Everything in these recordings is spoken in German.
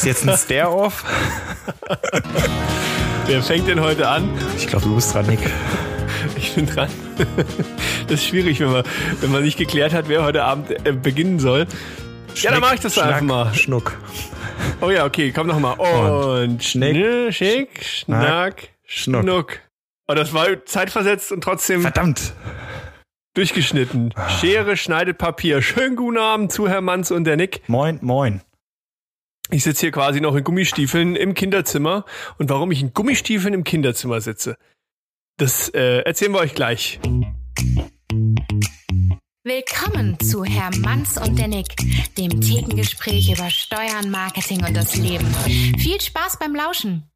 Ist das jetzt ein Stare-Off? Wer fängt denn heute an? Ich glaube, du bist dran, Nick. Ich bin dran. Das ist schwierig, wenn man, wenn man nicht geklärt hat, wer heute Abend äh, beginnen soll. ja, dann mache ich das Schnack, einfach mal. Schnuck. Oh ja, okay, komm noch mal. Und, Schnick, Schnick, Schick, Schnack, Schnuck. Schnuck. Oh, das war zeitversetzt und trotzdem Verdammt. durchgeschnitten. Schere schneidet Papier. Schönen guten Abend zu Herr Manz und der Nick. Moin, moin. Ich sitze hier quasi noch in Gummistiefeln im Kinderzimmer. Und warum ich in Gummistiefeln im Kinderzimmer sitze, das äh, erzählen wir euch gleich. Willkommen zu Herr Manns und der Nick, dem Thekengespräch über Steuern, Marketing und das Leben. Viel Spaß beim Lauschen.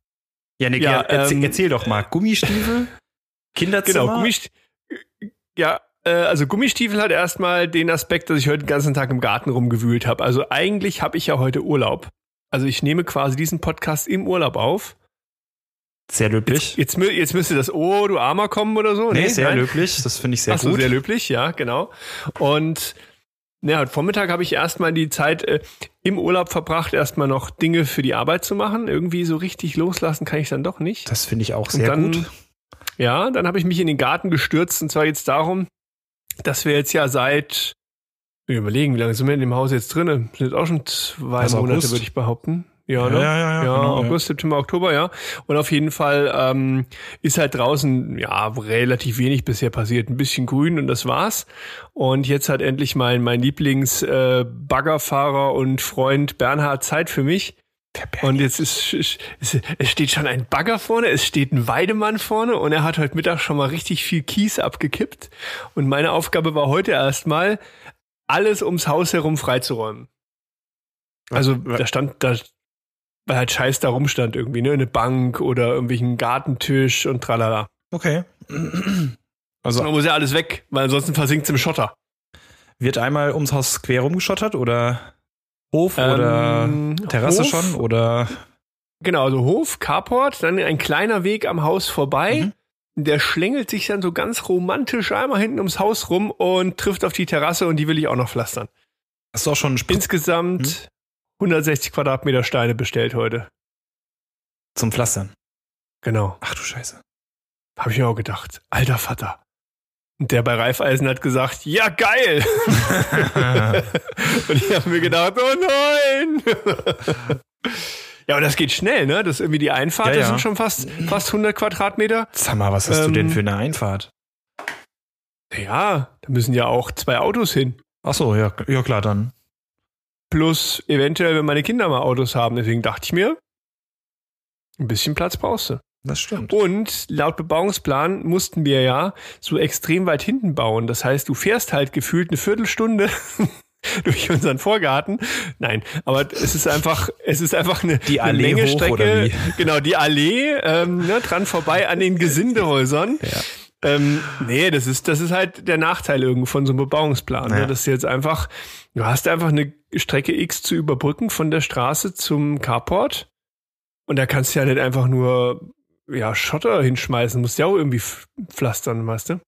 Ja, Nick, Ja, ja, erzähl, ähm, erzähl doch mal. Gummistiefel? Kinderzimmer? Genau, Gummist ja, äh, also Gummistiefel hat erstmal den Aspekt, dass ich heute den ganzen Tag im Garten rumgewühlt habe. Also eigentlich habe ich ja heute Urlaub. Also ich nehme quasi diesen Podcast im Urlaub auf. Sehr löblich. Jetzt, mü- jetzt müsste das Oh, du Armer kommen oder so. Nee, sehr nein? löblich. Das finde ich sehr Ach so, gut. sehr löblich, ja, genau. Und ja, heute Vormittag habe ich erstmal die Zeit äh, im Urlaub verbracht, erstmal noch Dinge für die Arbeit zu machen. Irgendwie so richtig loslassen kann ich dann doch nicht. Das finde ich auch sehr dann, gut. Ja, dann habe ich mich in den Garten gestürzt und zwar jetzt darum, dass wir jetzt ja seit, wir überlegen, wie lange sind wir in dem Haus jetzt drin? Sind jetzt auch schon zwei Also Monate, August. würde ich behaupten. Ja, Ja, ne? ja, ja, ja, genau, ja. August, September, Oktober, ja. Und auf jeden Fall ähm, ist halt draußen ja relativ wenig bisher passiert. Ein bisschen grün und das war's. Und jetzt hat endlich mein mein Lieblings äh, Baggerfahrer und Freund Bernhard Zeit für mich. Und jetzt ist, ist, ist es steht schon ein Bagger vorne, es steht ein Weidemann vorne und er hat heute Mittag schon mal richtig viel Kies abgekippt. Und meine Aufgabe war heute erstmal, alles ums Haus herum freizuräumen. Also da stand, da, weil halt Scheiß da rumstand irgendwie, ne? Eine Bank oder irgendwelchen Gartentisch und tralala. Okay. Also da muss ja alles weg, weil ansonsten versinkt es im Schotter. wird einmal ums Haus quer rumgeschottert oder Hof oder Ähm, Terrasse Hof? schon oder Genau, also Hof, Carport, dann ein kleiner Weg am Haus vorbei. Mhm. Der schlängelt sich dann so ganz romantisch einmal hinten ums Haus rum und trifft auf die Terrasse und die will ich auch noch pflastern. hast du auch schon Insgesamt 160 Quadratmeter Steine bestellt heute. zum Pflastern? Genau. Ach du Scheiße. Habe ich mir auch gedacht. Alter Vater. Und der bei Raiffeisen hat gesagt, ja geil. und ich habe mir gedacht, oh nein. ja, aber das geht schnell, ne? Das ist irgendwie die Einfahrt, Ja, das ja. sind schon fast, fast 100 Quadratmeter. Sag mal, was hast du Ähm, denn für eine Einfahrt? Ja, da müssen ja auch zwei Autos hin. Ach so, ja, ja klar dann. Plus eventuell, wenn meine Kinder mal Autos haben. Deswegen dachte ich mir, ein bisschen Platz brauchst du. Das stimmt. Und laut Bebauungsplan mussten wir ja so extrem weit hinten bauen. Das heißt, du fährst halt gefühlt eine Viertelstunde durch unseren Vorgarten. Nein, aber es ist einfach, es ist einfach eine, Die eine Allee Menge hoch, Strecke. Genau, die Allee, ähm, ne, dran vorbei an den Gesindehäusern. Ja. Ähm, nee, das ist, das ist halt der Nachteil irgendwo von so einem Bebauungsplan. Ja. Ne? Das ist jetzt einfach, du hast einfach eine Strecke X zu überbrücken von der Straße zum Carport. Und da kannst du ja nicht einfach nur ja, Schotter hinschmeißen, musst ja auch irgendwie pflastern, weißt du?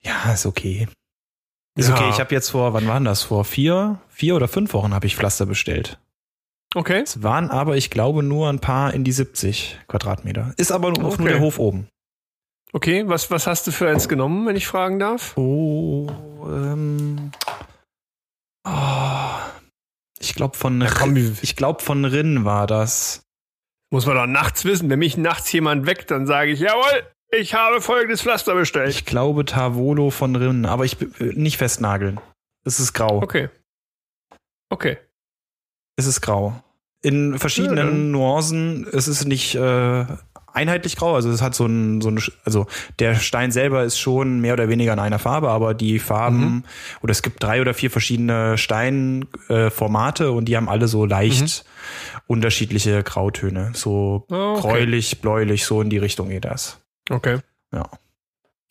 Ja, ist okay. Ist Ja. okay. Ich habe jetzt vor, wann waren das? Vor vier, vier oder fünf Wochen habe ich Pflaster bestellt. Okay. Es waren aber, ich glaube, nur ein paar in die 70 Quadratmeter. Ist aber auch Okay. nur der Hof oben. Okay, was, was hast du für eins genommen, wenn ich fragen darf? Oh, ähm. Oh, ich glaube von, wie- ich glaube von Rinn war das. Muss man doch nachts wissen. Wenn mich nachts jemand weckt, dann sage ich, jawohl, ich habe folgendes Pflaster bestellt. Ich glaube Tavolo von Rinn, aber ich äh, nicht festnageln. Es ist grau. Okay. Okay. Es ist grau. In verschiedenen dann- Nuancen. Es ist nicht äh, einheitlich grau. Also es hat so ein, so ein, also der Stein selber ist schon mehr oder weniger in einer Farbe, aber die Farben, Mhm. oder es gibt drei oder vier verschiedene Steinformate äh, und die haben alle so leicht unterschiedliche Grautöne. So Mhm. Ah, okay. gräulich, bläulich, so in die Richtung geht das. Okay. Ja.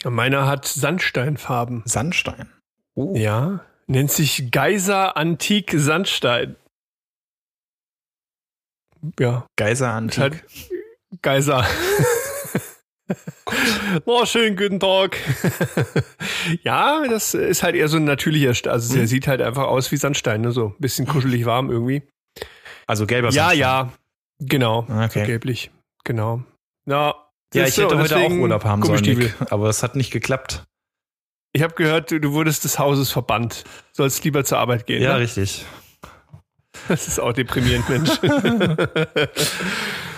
Ja, Meiner hat Sandsteinfarben. Sandstein. Oh. Ja. Nennt sich Geiser Antik Sandstein. Ja, Geiser Antik. halt Geiser. oh, schönen guten Tag. ja, das ist halt eher so ein natürlicher, St- also der Mhm. sieht halt einfach aus wie Sandstein, ne? so ein bisschen kuschelig warm irgendwie. Also gelber Ja, Sandstein. ja. Genau. Okay. Gelblich. Genau. Ja. Ja, ich hätte heute auch Urlaub haben sollen. Nick, aber es hat nicht geklappt. Ich habe gehört, du, du wurdest des Hauses verbannt. Sollst lieber zur Arbeit gehen. Ja, ne? richtig. Das ist auch deprimierend, Mensch.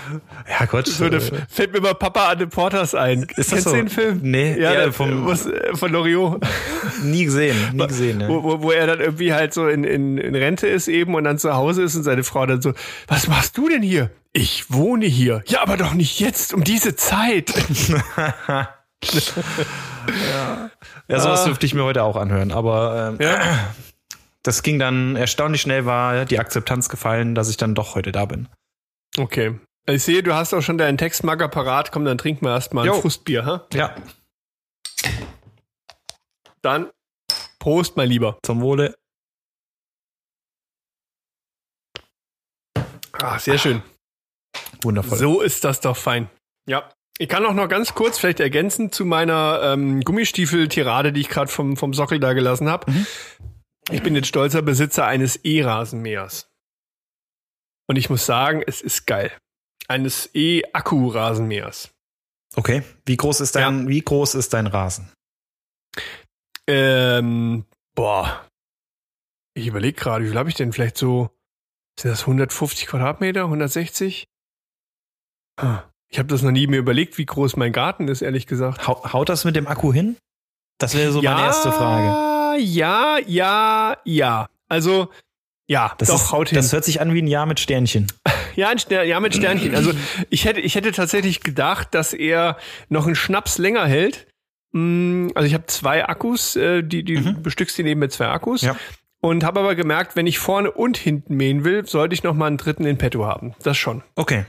Ja, Gott. so, da äh, fällt mir mal Papa an den Porters ein. Ist das Kennst so? du den Film? Nee, ja, ja, vom- was, äh, von Loriot. nie gesehen, nie gesehen. Ja. wo, wo, wo er dann irgendwie halt so in, in, in Rente ist eben und dann zu Hause ist und seine Frau dann so, was machst du denn hier? Ich wohne hier. Ja, aber doch nicht jetzt, um diese Zeit. Ja, sowas dürfte ich mir heute auch anhören. Aber ähm, Ja. das ging dann erstaunlich schnell, war die Akzeptanz gefallen, dass ich dann doch heute da bin. Okay. Ich sehe, du hast auch schon deinen Textmarker parat. Komm, dann trinken wir erstmal ein. Frustbier. Ha? Ja, Dann Prost, mein Lieber. zum Wohle. Ah, sehr schön. Wundervoll. So ist das doch fein. Ja. Ich kann auch noch ganz kurz vielleicht ergänzen zu meiner ähm, Gummistiefel-Tirade, die ich gerade vom, vom Sockel da gelassen habe. Ich bin jetzt stolzer Besitzer eines E-Rasenmähers. Und ich muss sagen, es ist geil. Eines E-Akku-Rasenmähers. Okay. Wie groß ist dein, wie groß ist dein Rasen? Ähm, boah. Ich überlege gerade, wie viel habe ich denn? Vielleicht so, sind das 150 Quadratmeter, 160? Ah, Ich habe das noch nie mir überlegt, wie groß mein Garten ist, ehrlich gesagt. Hau- Haut das mit dem Akku hin? Das wäre so meine erste Frage. Ja, ja, ja. Also, ja, Das, doch, ist, haut hin. das hört sich an wie ein Jahr mit Sternchen. Ja, ein Stern, ja, mit Sternchen. Also ich hätte, ich hätte tatsächlich gedacht, dass er noch einen Schnaps länger hält. Mm, Also ich habe zwei Akkus, äh, die, die Mhm. bestückst die neben mit zwei Akkus. Ja. Und habe aber gemerkt, wenn ich vorne und hinten mähen will, sollte ich noch mal einen dritten in petto haben. Das schon. Okay.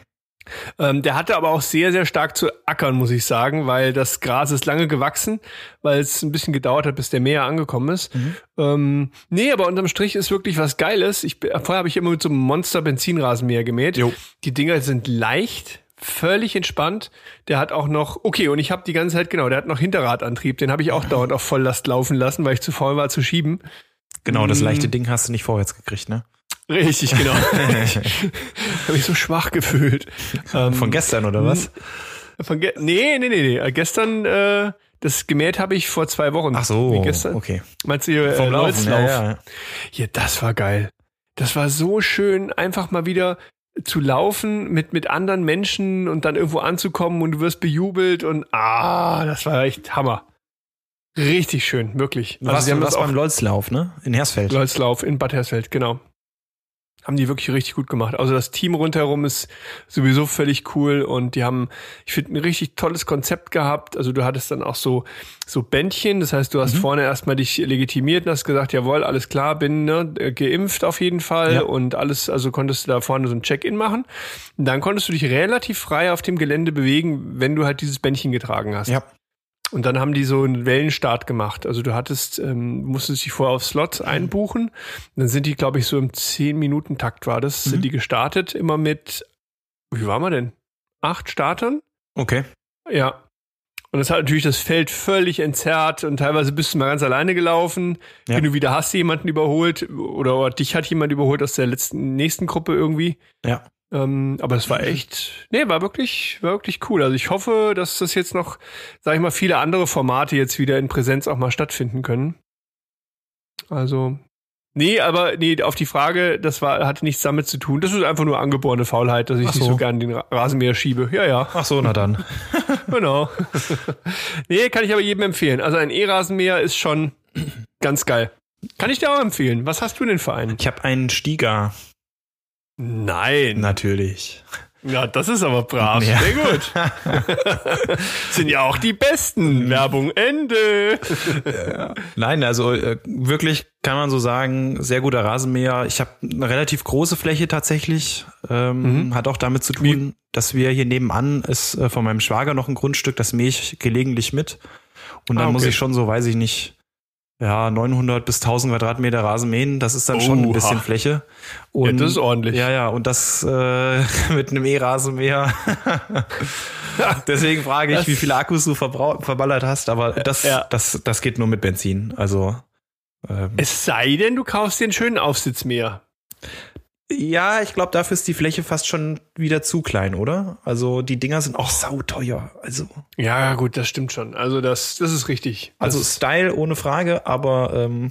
Ähm, der hatte aber auch sehr, sehr stark zu ackern, muss ich sagen, weil das Gras ist lange gewachsen, weil es ein bisschen gedauert hat, bis der Mäher angekommen ist. Mhm. Ähm, nee, aber unterm Strich ist wirklich was Geiles. Ich, vorher habe ich immer mit so einem Monster-Benzinrasenmäher gemäht. Jo. Die Dinger sind leicht, völlig entspannt. Der hat auch noch, okay, und ich habe die ganze Zeit, genau, der hat noch Hinterradantrieb. Den habe ich auch dauernd auf Volllast laufen lassen, weil ich zu faul war zu schieben. Genau, das Mm. leichte Ding hast du nicht vorwärts gekriegt, ne? Richtig, genau. habe ich so schwach gefühlt. Ähm, Von gestern oder was? Von ge nee, nee, nee, nee. Äh, Gestern, äh, das gemäht habe ich vor zwei Wochen. Ach so. Wie gestern? Okay. Meinst du hier, Vom äh, Laufen. Ja, ja. Ja, das war geil. Das war so schön, einfach mal wieder zu laufen mit, mit anderen Menschen und dann irgendwo anzukommen und du wirst bejubelt und ah, das war echt Hammer. Richtig schön, wirklich. Du warst, die haben du das beim Lolzlauf, ne? In Hersfeld. Lolzlauf in Bad Hersfeld, genau. Haben die wirklich richtig gut gemacht. Also das Team rundherum ist sowieso völlig cool und die haben, ich finde, ein richtig tolles Konzept gehabt. Also du hattest dann auch so, so Bändchen, das heißt, du hast vorne erstmal dich legitimiert und hast gesagt, jawohl, alles klar, bin ne, äh, geimpft auf jeden Fall Ja. und alles, also konntest du da vorne so ein Check-in machen. Und dann konntest du dich relativ frei auf dem Gelände bewegen, wenn du halt dieses Bändchen getragen hast. Ja. Und dann haben die so einen Wellenstart gemacht. Also du hattest, ähm, musstest dich vorher auf Slots einbuchen. Und dann sind die, glaube ich, so im 10-Minuten-Takt war das, sind die gestartet, immer mit, wie war man denn? Acht Startern? Okay. Ja. Und das hat natürlich das Feld völlig entzerrt und teilweise bist du mal ganz alleine gelaufen. Ja. Wenn du wieder hast jemanden überholt oder, oder dich hat jemand überholt aus der letzten, nächsten Gruppe irgendwie. Ja. Ähm, aber es war echt, nee, war wirklich, war wirklich cool. Also ich hoffe, dass das jetzt noch, sag ich mal, viele andere Formate jetzt wieder in Präsenz auch mal stattfinden können. Also, nee, aber nee, auf die Frage, das war, hatte nichts damit zu tun. Das ist einfach nur angeborene Faulheit, dass ich Ach nicht so. so gern den Ra- Rasenmäher schiebe. Ja, ja, Ach so, na dann. genau. nee, kann ich aber jedem empfehlen. Also ein E-Rasenmäher ist schon ganz geil. Kann ich dir auch empfehlen. Was hast du denn für einen? Ich habe einen Stieger. Nein. Natürlich. Ja, das ist aber brav. Ja. Sehr gut. Sind ja auch die besten. Werbung Ende. Nein, also äh, wirklich kann man so sagen, sehr guter Rasenmäher. Ich habe eine relativ große Fläche tatsächlich. Ähm, Hat auch damit zu tun, dass wir hier nebenan ist äh, von meinem Schwager noch ein Grundstück, das mähe ich gelegentlich mit. Und dann Ah, okay. muss ich schon so, weiß ich nicht, ja, 900 bis 1000 Quadratmeter Rasen mähen. Das ist dann schon ein Oha. bisschen Fläche. Und, das ist ordentlich. Ja, ja, und das äh, mit einem E-Rasenmäher. Deswegen frage ich, Das- wie viele Akkus du verballert hast, aber das, Ja. das, das geht nur mit Benzin. Also ähm, Es sei denn, du kaufst dir einen schönen Aufsitzmäher. Ja, ich glaube, dafür ist die Fläche fast schon wieder zu klein, oder? Also die Dinger sind auch sauteuer. Also, Ja, gut, das stimmt schon. Also das, das ist richtig. also das, Style ohne Frage, aber ähm,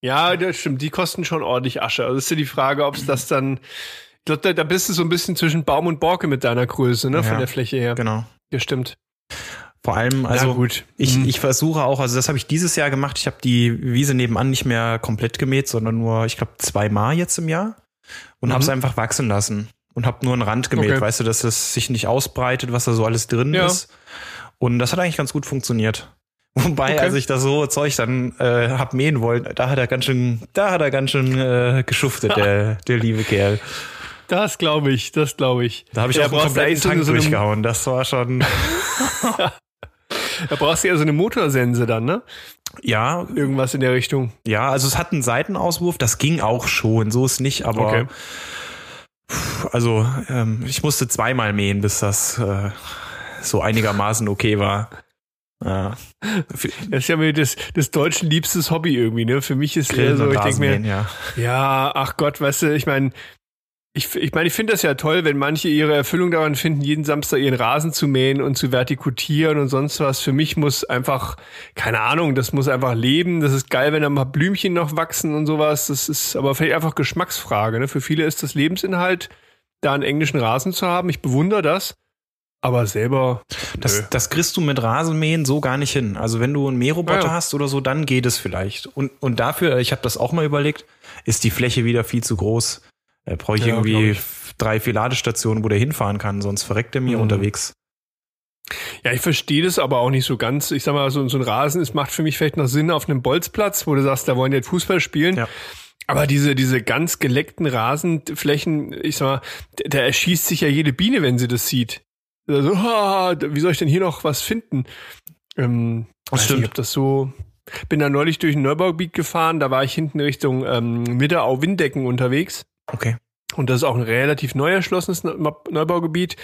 ja, das stimmt. Die kosten schon ordentlich Asche. Also ist ja die Frage, ob es das dann. Ich glaube, da, da bist du so ein bisschen zwischen Baum und Borke mit deiner Größe, ne, von Ja. der Fläche her. genau. Ja, stimmt. Vor allem, also. Ich, Mhm. ich versuche auch, also das habe ich dieses Jahr gemacht. Ich habe die Wiese nebenan nicht mehr komplett gemäht, sondern nur, ich glaube, zweimal jetzt im Jahr und Mhm. habe es einfach wachsen lassen und habe nur einen Rand gemäht, Okay. weißt du, dass es sich nicht ausbreitet, was da so alles drin Ja. ist. Und das hat eigentlich ganz gut funktioniert. Wobei, Okay. als ich das so Zeug dann äh, hab mähen wollen, da hat er ganz schön, da hat er ganz schön äh, geschuftet, der, der liebe Kerl. Das glaube ich, das glaube ich. Da habe ich Ja, auch einen du kompletten Tank so durchgehauen. Das war schon, Da brauchst du ja so eine Motorsense dann, ne? ja, Irgendwas in der Richtung. Ja, also es hat einen Seitenauswurf, das ging auch schon, so ist nicht, aber Okay. Also ähm, ich musste zweimal mähen, bis das äh, so einigermaßen okay war. Ja. Das ist ja mir das, das deutschen liebstes Hobby irgendwie, ne? Für mich ist Grillen so, ich denke mir, ja. ja, ach Gott, weißt du, ich meine, ich, ich meine, ich finde das ja toll, wenn manche ihre Erfüllung daran finden, jeden Samstag ihren Rasen zu mähen und zu vertikutieren und sonst was. Für mich muss einfach, keine Ahnung, das muss einfach leben. Das ist geil, wenn da mal Blümchen noch wachsen und sowas. Das ist aber vielleicht einfach Geschmacksfrage. Ne? Für viele ist das Lebensinhalt, da einen englischen Rasen zu haben. Ich bewundere das. Aber selber. Das, das kriegst du mit Rasenmähen so gar nicht hin. Also wenn du einen Mähroboter Ja. hast oder so, dann geht es vielleicht. Und, und dafür, ich habe das auch mal überlegt, ist die Fläche wieder viel zu groß. Da brauche ich Ja, irgendwie ich. drei, vier Ladestationen, wo der hinfahren kann, sonst verreckt er mir Mhm. unterwegs. Ja, ich verstehe das aber auch nicht so ganz. Ich sag mal, so, so ein Rasen, es macht für mich vielleicht noch Sinn auf einem Bolzplatz, wo du sagst, da wollen die jetzt Fußball spielen. Ja. Aber diese, diese ganz geleckten Rasenflächen, ich sag mal, da erschießt sich ja jede Biene, wenn sie das sieht. Also, ah, wie soll ich denn hier noch was finden? Ähm, Das stimmt. Nicht, ob das so. Bin da neulich durch ein Neubaugebiet gefahren, da war ich hinten Richtung ähm, Mitterau-Windecken unterwegs. Okay. Und das ist auch ein relativ neu erschlossenes Neu- Neubaugebiet.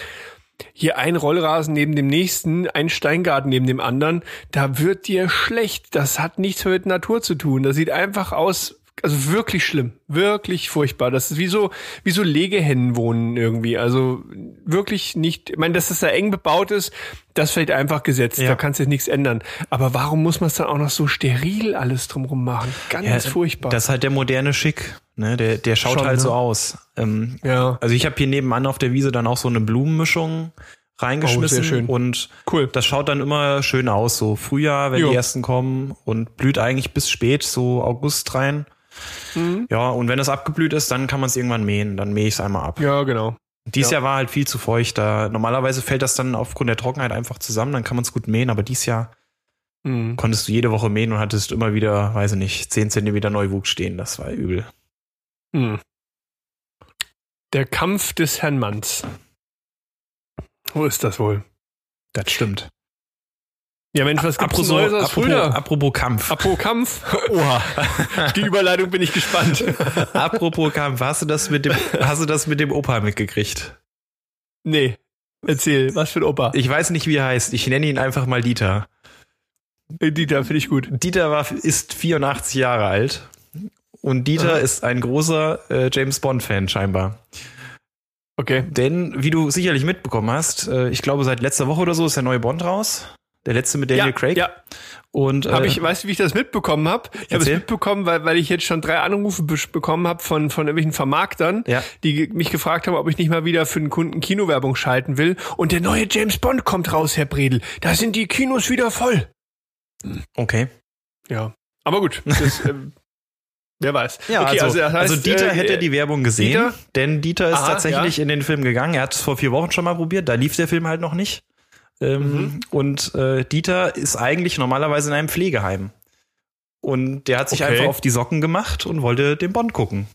Hier ein Rollrasen neben dem nächsten, ein Steingarten neben dem anderen. Da wird dir schlecht. Das hat nichts mit Natur zu tun. Das sieht einfach aus, also wirklich schlimm. Wirklich furchtbar. Das ist wie so, wie so Legehennen wohnen irgendwie. Also wirklich nicht, ich meine, dass das da eng bebaut ist, das vielleicht einfach gesetzt. Ja. Da kannst du jetzt nichts ändern. Aber warum muss man es dann auch noch so steril alles drumrum machen? Ganz Ja, furchtbar. Das ist halt der moderne Schick. Ne? Der, der schaut Schon, halt ne? so aus. Ähm, ja. also ich habe hier nebenan auf der Wiese dann auch so eine Blumenmischung reingeschmissen Oh, sehr schön. und Cool. das schaut dann immer schön aus. So Frühjahr, wenn Jo. die ersten kommen und blüht eigentlich bis spät, so August rein. Mhm. Ja, und wenn es abgeblüht ist, dann kann man es irgendwann mähen. Dann mähe ich es einmal ab. Ja, genau. Dieses ja. Jahr war halt viel zu feucht. Da, normalerweise fällt das dann aufgrund der Trockenheit einfach zusammen, dann kann man es gut mähen, aber dieses Jahr Mhm. konntest du jede Woche mähen und hattest immer wieder, weiß ich nicht, 10 Zentimeter Neuwuchs stehen. Das war übel. Hm. Der Kampf des Herrn Manns. Wo ist das wohl? Das stimmt. Ja, Mensch, was gibt's Apropos, Neues aus apropos, Fulda? apropos Kampf. Apropos Kampf? Oha. Die Überleitung bin ich gespannt. apropos Kampf, hast du das mit dem, hast du das mit dem Opa mitgekriegt? Nee. Erzähl, was für ein Opa? Ich weiß nicht, wie er heißt. Ich nenne ihn einfach mal Dieter. Dieter, finde ich gut. Dieter war, ist 84 Jahre alt. Und Dieter Aha. ist ein großer äh, James Bond-Fan scheinbar. Okay. Denn, wie du sicherlich mitbekommen hast, äh, ich glaube, seit letzter Woche oder so ist der neue Bond raus. Der letzte mit Daniel ja, Craig. Ja, Und äh, Hab ich, weißt du, wie ich das mitbekommen habe? Ich habe es mitbekommen, weil, weil ich jetzt schon drei Anrufe be bekommen habe von, von irgendwelchen Vermarktern, Ja. die mich gefragt haben, ob ich nicht mal wieder für einen Kunden Kinowerbung schalten will. Und der neue James Bond kommt raus, Herr Bredel. Da sind die Kinos wieder voll. okay. Ja. Aber gut, das, ähm, wer weiß. Ja, okay, also, das heißt, also Dieter äh, hätte die Werbung gesehen, Dieter? denn Dieter ist Aha, tatsächlich in den Film gegangen. Er hat es vor vier Wochen schon mal probiert, da lief der Film halt noch nicht. Ähm, Mhm. Und äh, Dieter ist eigentlich normalerweise in einem Pflegeheim. Und der hat sich Okay. einfach auf die Socken gemacht und wollte den Bond gucken.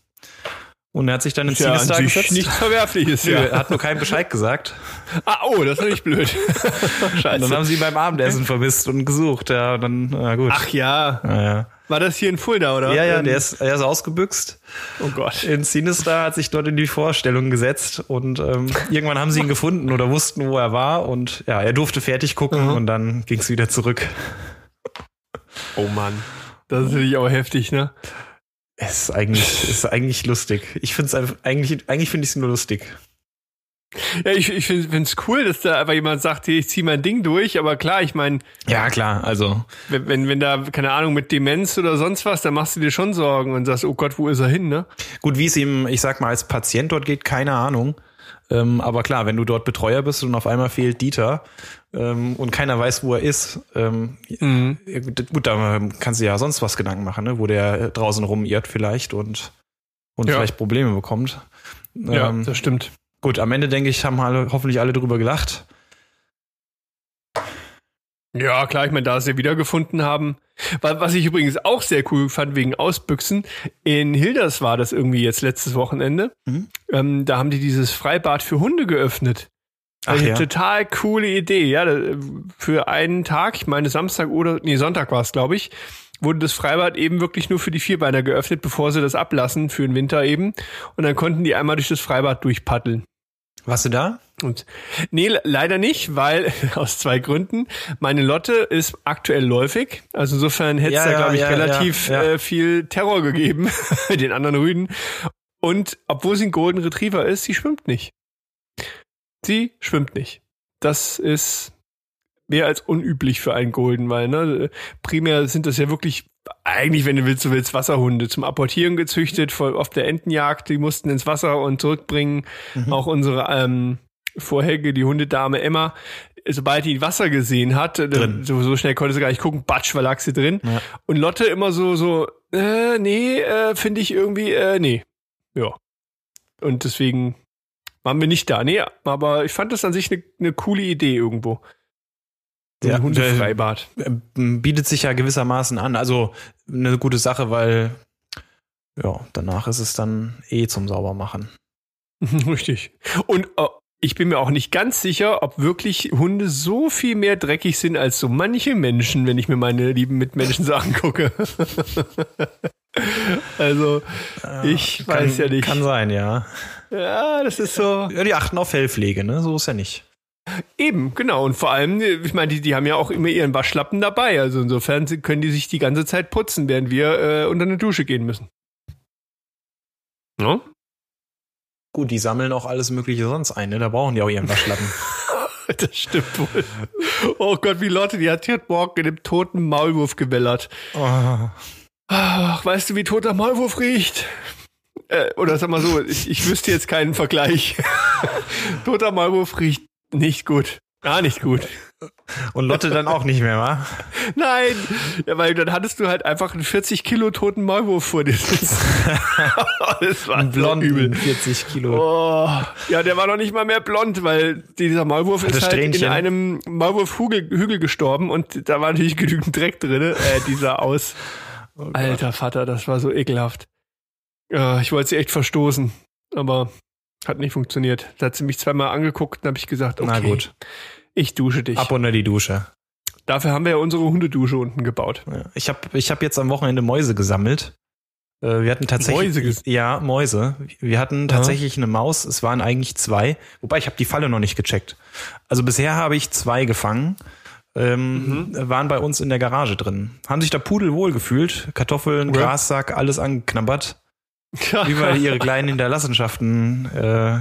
Und er hat sich dann ins ja, sich gesetzt. nichts Verwerfliches. Ja. Er hat nur keinen Bescheid gesagt. Ah, oh, das ist natürlich blöd. Und dann Scheiße. haben sie ihn beim Abendessen vermisst und gesucht. Ja, und dann, na gut. Ach ja, Ja, ja. war das hier in Fulda, oder? ja, ja, der ist, er ist ausgebüxt. Oh Gott. in Sinister hat sich dort in die Vorstellung gesetzt und ähm, irgendwann haben sie ihn gefunden oder wussten, wo er war und ja, er durfte fertig gucken Mhm. und dann ging es wieder zurück. Oh Mann. Das ist natürlich auch heftig, ne? Es ist eigentlich, ist eigentlich lustig. Ich finde es eigentlich, eigentlich finde ich es nur lustig. Ja, ich, ich finde es cool, dass da einfach jemand sagt, hey, ich ziehe mein Ding durch, aber klar, ich meine. Ja, klar, also. Wenn, wenn, wenn da, keine Ahnung, mit Demenz oder sonst was, dann machst du dir schon Sorgen und sagst, oh Gott, wo ist er hin, ne? Gut, wie es ihm, ich sag mal, als Patient dort geht, keine Ahnung. Ähm, aber klar, wenn du dort Betreuer bist und auf einmal fehlt Dieter ähm, und keiner weiß, wo er ist, ähm, mhm. gut, da kannst du ja sonst was Gedanken machen, ne? wo der draußen rumirrt vielleicht und, und ja. vielleicht Probleme bekommt. Ja, ähm, das stimmt. Gut, am Ende denke ich, haben alle, hoffentlich alle drüber gelacht. Ja, klar, ich meine, da sie wiedergefunden haben. Was ich übrigens auch sehr cool fand wegen Ausbüchsen, in Hilders war das irgendwie jetzt letztes Wochenende. Mhm. Ähm, da haben die dieses Freibad für Hunde geöffnet. Ach, Eine ja. total coole Idee, ja. Für einen Tag, ich meine Samstag oder, nee, Sonntag war es, glaube ich, wurde das Freibad eben wirklich nur für die Vierbeiner geöffnet, bevor sie das ablassen, für den Winter eben. Und dann konnten die einmal durch das Freibad durchpaddeln. Warst du da? Und nee, leider nicht, weil aus zwei Gründen. Meine Lotte ist aktuell läufig. Also insofern hätte es ja, da, glaube ich, ja, relativ ja, äh, viel Terror gegeben mit den anderen Rüden. Und obwohl sie ein Golden Retriever ist, sie schwimmt nicht. Sie schwimmt nicht. Das ist mehr als unüblich für einen Golden, weil ne, primär sind das ja wirklich eigentlich, wenn du willst, du willst Wasserhunde zum Apportieren gezüchtet, voll auf der Entenjagd, die mussten ins Wasser und zurückbringen. Mhm. Auch unsere ähm, Vorhecke, die Hundedame Emma, sobald die Wasser gesehen hat, äh, so, so, schnell konnte sie gar nicht gucken, batsch, war lag sie drin. Ja. Und Lotte immer so, so, äh, nee, äh, finde ich irgendwie, äh, nee. Ja. Und deswegen waren wir nicht da. Nee, aber ich fand das an sich eine ne coole Idee irgendwo. Der Hundefreibad. Bietet sich ja gewissermaßen an. Also eine gute Sache, weil ja, danach ist es dann eh zum Saubermachen. Richtig. Und uh, ich bin mir auch nicht ganz sicher, ob wirklich Hunde so viel mehr dreckig sind als so manche Menschen, wenn ich mir meine lieben Mitmenschen so angucke. also, ich kann, weiß ja nicht. Kann sein, ja. Ja, das ist so. Ja, die achten auf Fellpflege, ne? So ist ja nicht. Eben, genau. Und vor allem, ich meine, die, die haben ja auch immer ihren Waschlappen dabei. Also insofern können die sich die ganze Zeit putzen, während wir äh, unter eine Dusche gehen müssen. No? Gut, die sammeln auch alles Mögliche sonst ein, ne? Da brauchen die auch ihren Waschlappen. das stimmt wohl. Oh Gott, wie Lotte, die hat heute Morgen in dem toten Maulwurf gebellert. Oh. Ach, weißt du, wie toter Maulwurf riecht? Äh, oder sag mal so, ich, ich wüsste jetzt keinen Vergleich. toter Maulwurf riecht nicht gut. Gar nicht gut. Und Lotte dann auch nicht mehr, wa? Nein, ja, weil dann hattest du halt einfach einen 40 Kilo toten Maulwurf vor dir sitzen. das war ein blonden übel. 40 Kilo. Oh, ja, der war noch nicht mal mehr blond, weil dieser Maulwurf ist halt Strähnchen. in einem Maulwurfhügel gestorben und da war natürlich genügend Dreck drin. Äh, dieser aus. Oh Alter Vater, das war so ekelhaft. Ja, ich wollte sie echt verstoßen, aber hat nicht funktioniert. Da hat sie mich zweimal angeguckt und habe ich gesagt, okay, Na gut. ich dusche dich. Ab unter die Dusche. Dafür haben wir ja unsere Hundedusche unten gebaut. Ja, ich habe ich hab jetzt am Wochenende Mäuse gesammelt. Äh, wir hatten tatsächlich Mäuse ja Mäuse. Wir hatten tatsächlich ja. eine Maus. Es waren eigentlich zwei, wobei ich habe die Falle noch nicht gecheckt. Also bisher habe ich zwei gefangen. Ähm, mhm. waren bei uns in der Garage drin. Haben sich da pudelwohl gefühlt. Kartoffeln, ja. Grassack, alles angeknabbert überall ihre kleinen Hinterlassenschaften äh,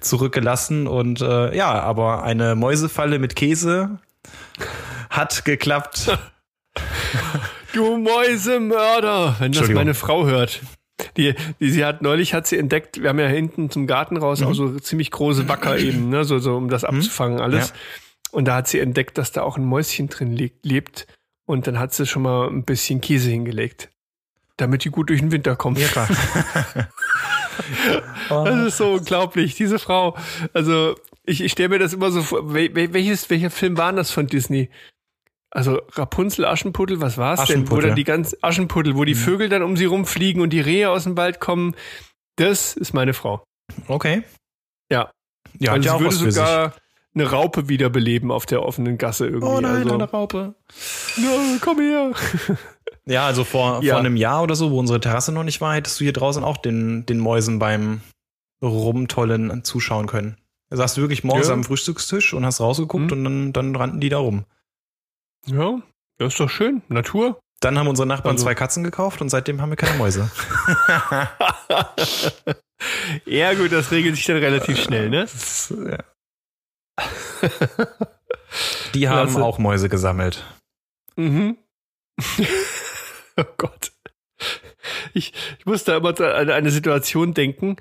zurückgelassen. Und äh, ja, aber eine Mäusefalle mit Käse hat geklappt. Du Mäusemörder, wenn das meine Frau hört. Die, die, sie hat neulich hat sie entdeckt, wir haben ja hinten zum Garten raus mhm. auch so ziemlich große Wacker eben, ne, so, so um das mhm. abzufangen alles. Ja. Und da hat sie entdeckt, dass da auch ein Mäuschen drin lebt. Und dann hat sie schon mal ein bisschen Käse hingelegt damit die gut durch den Winter kommen. Ja, klar. das ist so unglaublich, diese Frau. Also, ich, ich stelle mir das immer so vor. Welches, welcher Film war das von Disney? Also Rapunzel, Aschenputtel, was war's denn? Wo dann die ganz Aschenputtel, wo die mhm. Vögel dann um sie rumfliegen und die Rehe aus dem Wald kommen. Das ist meine Frau. Okay. Ja. Ja, also sie würde sogar eine Raupe wiederbeleben auf der offenen Gasse irgendwie. Oh nein, also, eine Raupe. Ja, komm her. Ja, also vor, ja. vor einem Jahr oder so, wo unsere Terrasse noch nicht war, hättest du hier draußen auch den, den Mäusen beim Rumtollen zuschauen können. Da saßt du wirklich morgens ja. am Frühstückstisch und hast rausgeguckt mhm. und dann, dann rannten die da rum. Ja, das ist doch schön. Natur. Dann haben unsere Nachbarn also. zwei Katzen gekauft und seitdem haben wir keine Mäuse. ja, gut, das regelt sich dann relativ schnell, ne? ja. Die haben Klasse. auch Mäuse gesammelt. Mhm. oh Gott. Ich, ich muss da immer an eine Situation denken,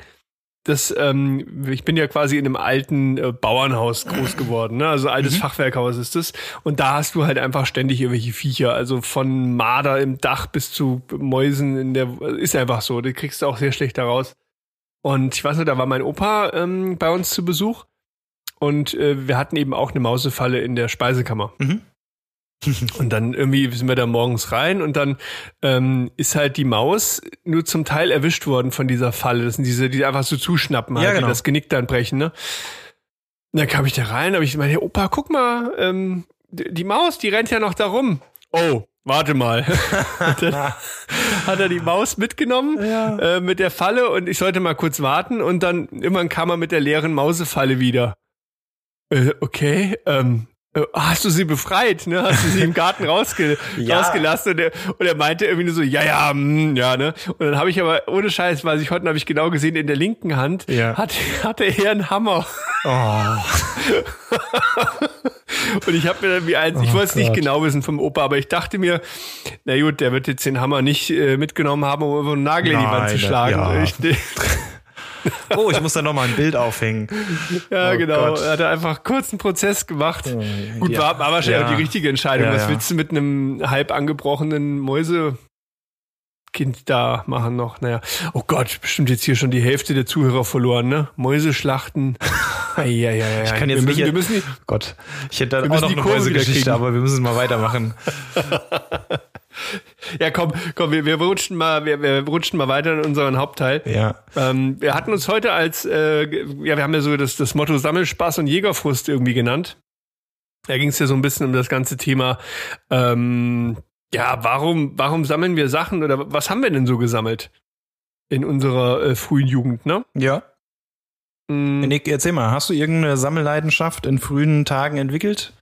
das, ähm, ich bin ja quasi in einem alten äh, Bauernhaus groß geworden, ne? also altes mhm. Fachwerkhaus ist das. Und da hast du halt einfach ständig irgendwelche Viecher, also von Marder im Dach bis zu Mäusen in der, ist einfach so, die kriegst du auch sehr schlecht daraus. Und ich weiß nicht, da war mein Opa ähm, bei uns zu Besuch und äh, wir hatten eben auch eine Mausefalle in der Speisekammer. Mhm. Und dann irgendwie sind wir da morgens rein und dann ähm, ist halt die Maus nur zum Teil erwischt worden von dieser Falle. Das sind diese, die einfach so zuschnappen, halt, ja, genau. die das Genick dann brechen, ne? Und dann kam ich da rein, aber ich meine, Opa, guck mal, ähm, die Maus, die rennt ja noch da rum. Oh, warte mal. hat er die Maus mitgenommen ja. äh, mit der Falle und ich sollte mal kurz warten und dann irgendwann kam er mit der leeren Mausefalle wieder. Äh, okay, ähm, äh, hast du sie befreit, ne? Hast du sie im Garten rausge ja. rausgelassen? Und er, und er meinte irgendwie nur so, ja, ja, mh, hm, ja, ne? Und dann habe ich aber, ohne Scheiß, weil ich heute habe ich genau gesehen, in der linken Hand ja. hat, hatte er einen Hammer. Oh. und ich habe mir dann wie eins, ich oh wollte es nicht genau wissen vom Opa, aber ich dachte mir, na gut, der wird jetzt den Hammer nicht äh, mitgenommen haben, um einen Nagel Nein, in die Wand zu schlagen. Ja. Ich, oh, ich muss da nochmal ein Bild aufhängen. Ja, oh genau. Gott. Er hat einfach kurz einen Prozess gemacht. Oh, Gut, ja. war, war wahrscheinlich ja. auch die richtige Entscheidung. Ja, Was willst du mit einem halb angebrochenen Mäuse Kind da machen noch. Naja, oh Gott, bestimmt jetzt hier schon die Hälfte der Zuhörer verloren, ne? Mäuseschlachten. ja, ja, ja. Ich kann jetzt wir nicht. Müssen, wir müssen Gott, ich hätte dann auch noch eine Mäusegeschichte, aber wir müssen mal weitermachen. Ja, komm, komm, wir, wir rutschen mal, wir, wir rutschen mal weiter in unseren Hauptteil. Ja. Ähm, wir hatten uns heute als, äh, ja, wir haben ja so das, das Motto Sammelspaß und Jägerfrust irgendwie genannt. Da ging es ja so ein bisschen um das ganze Thema, ähm, ja, warum, warum sammeln wir Sachen oder was haben wir denn so gesammelt in unserer äh, frühen Jugend, ne? Ja. Mm. Nick, erzähl mal, hast du irgendeine Sammelleidenschaft in frühen Tagen entwickelt?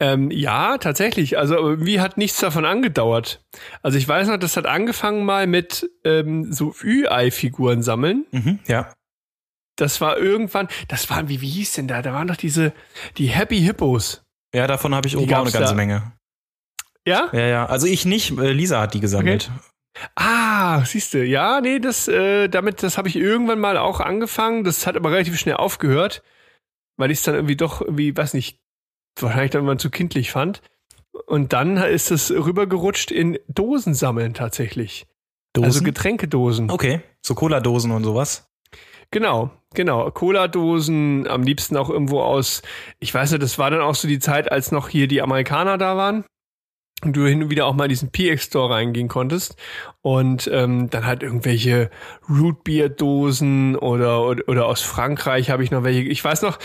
Ähm, ja, tatsächlich. Also irgendwie hat nichts davon angedauert. Also ich weiß noch, das hat angefangen mal mit ähm, so Ü-Ei-Figuren sammeln. Mhm, ja. Das war irgendwann, das waren, wie, wie hieß denn da? Da waren doch diese, die Happy Hippos. Ja, davon habe ich oben auch eine ganze da. Menge. Ja? Ja, ja. Also ich nicht, äh, Lisa hat die gesammelt. Okay. Ah, siehst du, ja, nee, das, äh, damit, das habe ich irgendwann mal auch angefangen. Das hat aber relativ schnell aufgehört, weil ich es dann irgendwie doch irgendwie, weiß nicht, wahrscheinlich dann mal zu kindlich fand. Und dann ist es rübergerutscht in Dosen sammeln tatsächlich. Dosen? Also Getränkedosen. Okay, so Cola-Dosen und sowas. Genau, genau. Cola-Dosen, am liebsten auch irgendwo aus, ich weiß nicht, das war dann auch so die Zeit, als noch hier die Amerikaner da waren und du hin und wieder auch mal in diesen PX Store reingehen konntest und ähm, dann halt irgendwelche Rootbeer-Dosen oder, oder oder aus Frankreich habe ich noch welche. Ich weiß noch,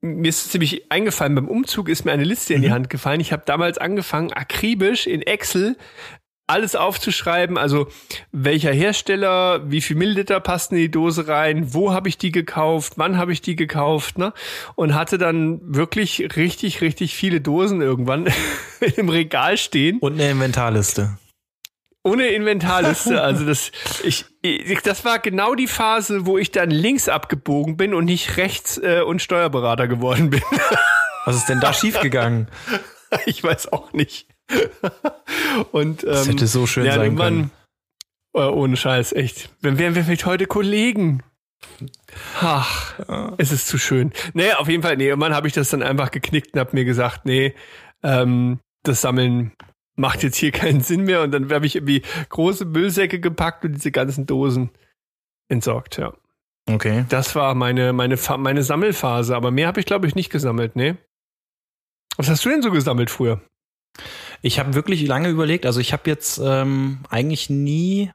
mir ist ziemlich eingefallen, beim Umzug ist mir eine Liste in die mhm. Hand gefallen. Ich habe damals angefangen, akribisch in Excel alles aufzuschreiben, also welcher Hersteller, wie viel Milliliter passen in die Dose rein, wo habe ich die gekauft, wann habe ich die gekauft, ne? Und hatte dann wirklich richtig, richtig viele Dosen irgendwann im Regal stehen. Und eine Inventarliste. Ohne Inventarliste. Also das, ich, ich, das war genau die Phase, wo ich dann links abgebogen bin und nicht rechts äh, und Steuerberater geworden bin. Was ist denn da schiefgegangen? Ich weiß auch nicht. und ähm, das hätte so schön ja, sein können. Äh, ohne Scheiß, echt. Wenn wären wir vielleicht heute Kollegen. Ach, es ist zu schön. Nee, auf jeden Fall, nee, irgendwann habe ich das dann einfach geknickt und habe mir gesagt, nee, ähm, das Sammeln macht jetzt hier keinen Sinn mehr. Und dann habe ich irgendwie große Müllsäcke gepackt und diese ganzen Dosen entsorgt, ja. Okay. Das war meine, meine, meine Sammelphase, aber mehr habe ich, glaube ich, nicht gesammelt, ne? Was hast du denn so gesammelt früher? Ich habe wirklich lange überlegt, also ich habe jetzt ähm, eigentlich nie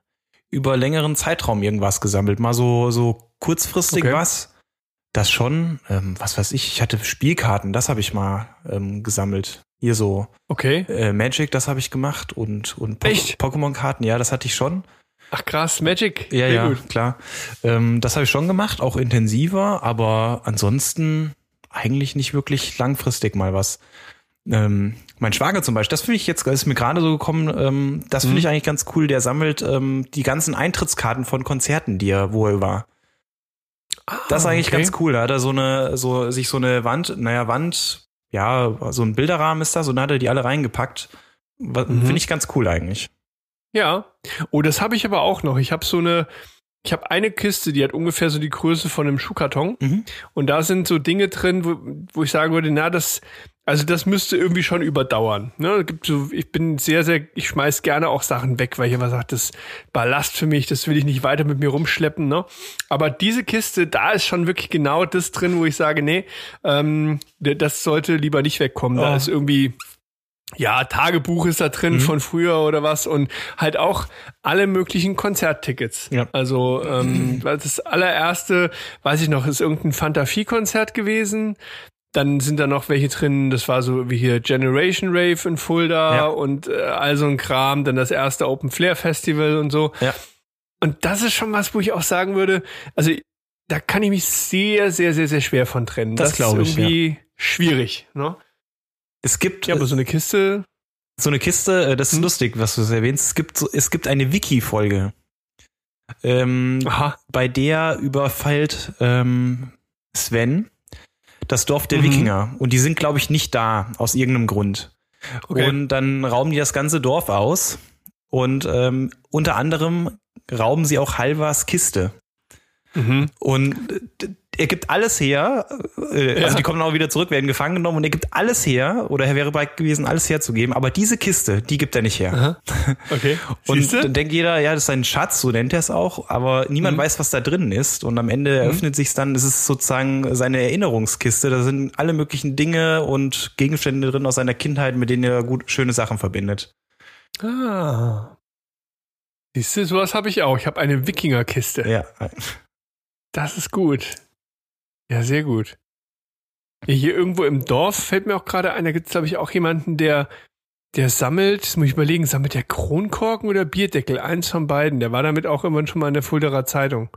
über längeren Zeitraum irgendwas gesammelt. Mal so, so kurzfristig okay. was. Das schon, ähm, was weiß ich, ich hatte Spielkarten, das habe ich mal ähm, gesammelt. Hier so. Okay. Äh, Magic, das habe ich gemacht und, und po Pokémon-Karten, ja, das hatte ich schon. Ach krass, Magic. Ja, Sehr ja, gut. klar. Ähm, das habe ich schon gemacht, auch intensiver, aber ansonsten eigentlich nicht wirklich langfristig mal was. ähm, mein Schwager zum Beispiel, das finde ich jetzt, ist mir gerade so gekommen, ähm, das finde Mhm. ich eigentlich ganz cool. Der sammelt ähm, die ganzen Eintrittskarten von Konzerten, die er, wo er war. Das ist eigentlich Ah, okay. ganz cool. Da hat er so eine, so, sich so eine Wand, naja, Wand, ja, so ein Bilderrahmen ist das und da hat er die alle reingepackt. Mhm. Finde ich ganz cool eigentlich. Ja. Oh, das habe ich aber auch noch. Ich habe so eine, ich habe eine Kiste, die hat ungefähr so die Größe von einem Schuhkarton. Mhm. Und da sind so Dinge drin, wo, wo ich sagen würde, na, das, also das müsste irgendwie schon überdauern. Ne? Gibt so, ich bin sehr, sehr, ich schmeiß gerne auch Sachen weg, weil ich immer sage, das Ballast für mich, das will ich nicht weiter mit mir rumschleppen. Ne? Aber diese Kiste, da ist schon wirklich genau das drin, wo ich sage, nee, ähm, das sollte lieber nicht wegkommen. Da Oh. ist irgendwie ja, Tagebuch ist da drin Mhm. von früher oder was und halt auch alle möglichen Konzerttickets. Ja. Also ähm, das allererste, weiß ich noch, ist irgendein Fantafie-Konzert gewesen. Dann sind da noch welche drin, das war so wie hier Generation Rave in Fulda Ja. und äh, all so ein Kram, dann das erste Open Flair Festival und so. Ja. Und das ist schon was, wo ich auch sagen würde, also da kann ich mich sehr, sehr, sehr, sehr schwer von trennen. Das ist glaube ich, irgendwie schwierig, ne? Es gibt Ja, aber so eine Kiste, so eine Kiste, äh, das ist Hm. lustig, was du erwähnst. Es gibt so, es gibt eine Wiki-Folge, ähm, aha, bei der überfällt ähm, Sven das Dorf der Mhm. Wikinger und die sind, glaube ich, nicht da aus irgendeinem Grund. Okay. Und dann rauben die das ganze Dorf aus und ähm, unter anderem rauben sie auch Halvas Kiste. Mhm. Und äh, er gibt alles her, äh, also Ja. die kommen auch wieder zurück, werden gefangen genommen und er gibt alles her, oder er wäre bereit gewesen, alles herzugeben, aber diese Kiste, die gibt er nicht her. Aha. Okay. Und Siehste? dann denkt jeder, ja, das ist ein Schatz, so nennt er es auch, aber niemand Mhm. weiß, was da drin ist. Und am Ende eröffnet sich dann, es ist sozusagen seine Erinnerungskiste. Da sind alle möglichen Dinge und Gegenstände drin aus seiner Kindheit, mit denen er gut schöne Sachen verbindet. Ah. Siehst du, sowas habe ich auch. Ich habe eine Wikingerkiste. Ja. Das ist gut. Ja, sehr gut. Hier irgendwo im Dorf fällt mir auch gerade ein, da gibt es, glaube ich, auch jemanden, der, der sammelt, das muss ich überlegen, sammelt der Kronkorken oder Bierdeckel? Eins von beiden. Der war damit auch irgendwann schon mal in der Fulderer Zeitung.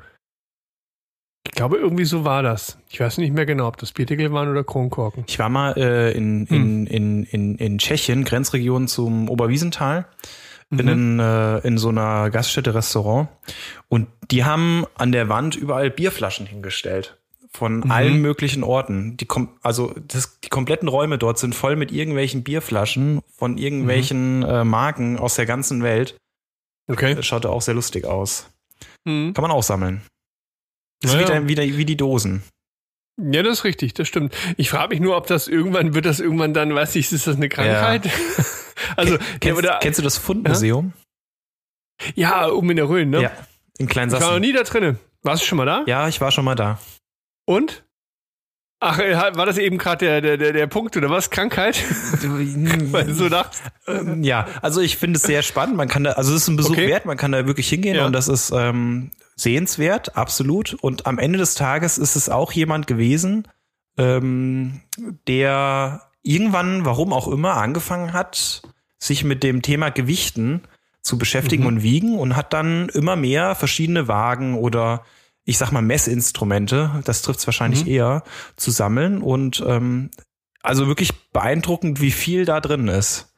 Ich glaube, irgendwie so war das. Ich weiß nicht mehr genau, ob das Bierdeckel waren oder Kronkorken. Ich war mal äh, in, in, in, in, in Tschechien, Grenzregion zum Oberwiesental, in, äh, in so einer Gaststätte Restaurant und die haben an der Wand überall Bierflaschen hingestellt. Von Mhm. allen möglichen Orten. Die kom also das, die kompletten Räume dort sind voll mit irgendwelchen Bierflaschen von irgendwelchen äh, Marken aus der ganzen Welt. Okay. Das schaute auch sehr lustig aus. Mhm. Kann man auch sammeln. Das ist Naja. wieder, wieder wie die Dosen. Ja, das ist richtig, das stimmt. Ich frage mich nur, ob das irgendwann, wird das irgendwann dann, weiß ich, ist das eine Krankheit? also, Kennst, ja, kennst du das Fundmuseum? ja, oben in der Rhön, ne? Ja. In Ich war noch Kleinsassen. nie da drinne. Warst du schon mal da? Ja, ich war schon mal da. Und? Ach, äh, war das eben gerade der, der, der, der Punkt oder was? Krankheit? Weil du so dachtest. Ähm, ja, also ich finde es sehr spannend. Man kann da, also es ist ein Besuch Okay. wert, man kann da wirklich hingehen Ja. und das ist ähm, sehenswert, absolut. Und am Ende des Tages ist es auch jemand gewesen, ähm, der irgendwann, warum auch immer, angefangen hat, sich mit dem Thema Gewichten zu beschäftigen Mhm. und wiegen und hat dann immer mehr verschiedene Wagen oder ich sag mal Messinstrumente, das trifft es wahrscheinlich Mhm. eher, zu sammeln und ähm, also wirklich beeindruckend, wie viel da drin ist.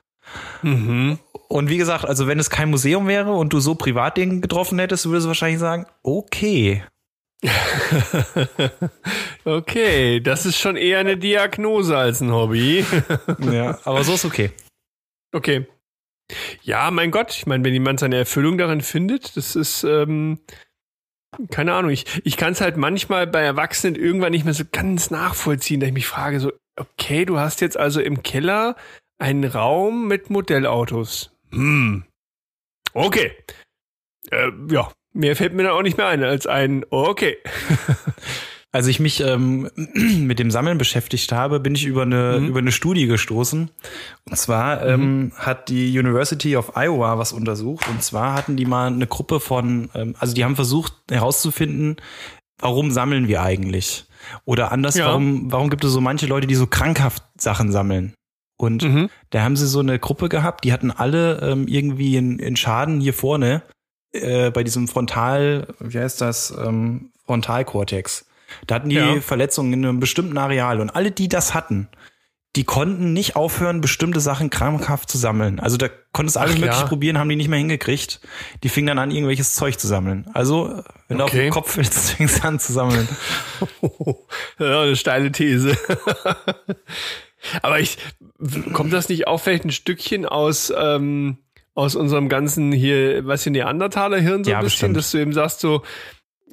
Mhm. Und wie gesagt, also wenn es kein Museum wäre und du so privat den getroffen hättest, würdest du wahrscheinlich sagen, okay. okay, das ist schon eher eine Diagnose als ein Hobby. Ja, aber so ist okay. Okay. Ja, mein Gott, ich meine, wenn jemand seine Erfüllung darin findet, das ist, ähm, keine Ahnung, ich, ich kann es halt manchmal bei Erwachsenen irgendwann nicht mehr so ganz nachvollziehen, dass ich mich frage, so, okay, du hast jetzt also im Keller einen Raum mit Modellautos. Hm. Okay. Äh, ja, mehr fällt mir dann auch nicht mehr ein als ein, okay. Als ich mich ähm, mit dem Sammeln beschäftigt habe, bin ich über eine, Mhm. über eine Studie gestoßen. Und zwar ähm, hat die University of Iowa was untersucht. Und zwar hatten die mal eine Gruppe von, ähm, also die haben versucht herauszufinden, warum sammeln wir eigentlich? Oder anders, Ja. warum, warum gibt es so manche Leute, die so krankhaft Sachen sammeln? Und Mhm. Da haben sie so eine Gruppe gehabt, die hatten alle ähm, irgendwie einen Schaden hier vorne äh, bei diesem Frontal, wie heißt das, ähm, Frontalkortex. Da hatten die Ja. Verletzungen in einem bestimmten Areal und alle, die das hatten, die konnten nicht aufhören, bestimmte Sachen krampfhaft zu sammeln. Also da konntest du alles Ach, mögliche ja. probieren, haben die nicht mehr hingekriegt. Die fingen dann an, irgendwelches Zeug zu sammeln. Also, wenn du auf Okay. den Kopf willst, fängst du an zu sammeln. Ja, eine steile These. Aber ich, kommt das nicht auch vielleicht ein Stückchen aus, ähm, aus unserem ganzen hier, was hier Neandertaler-Hirn so Ja, ein bisschen, bestimmt. dass du eben sagst so,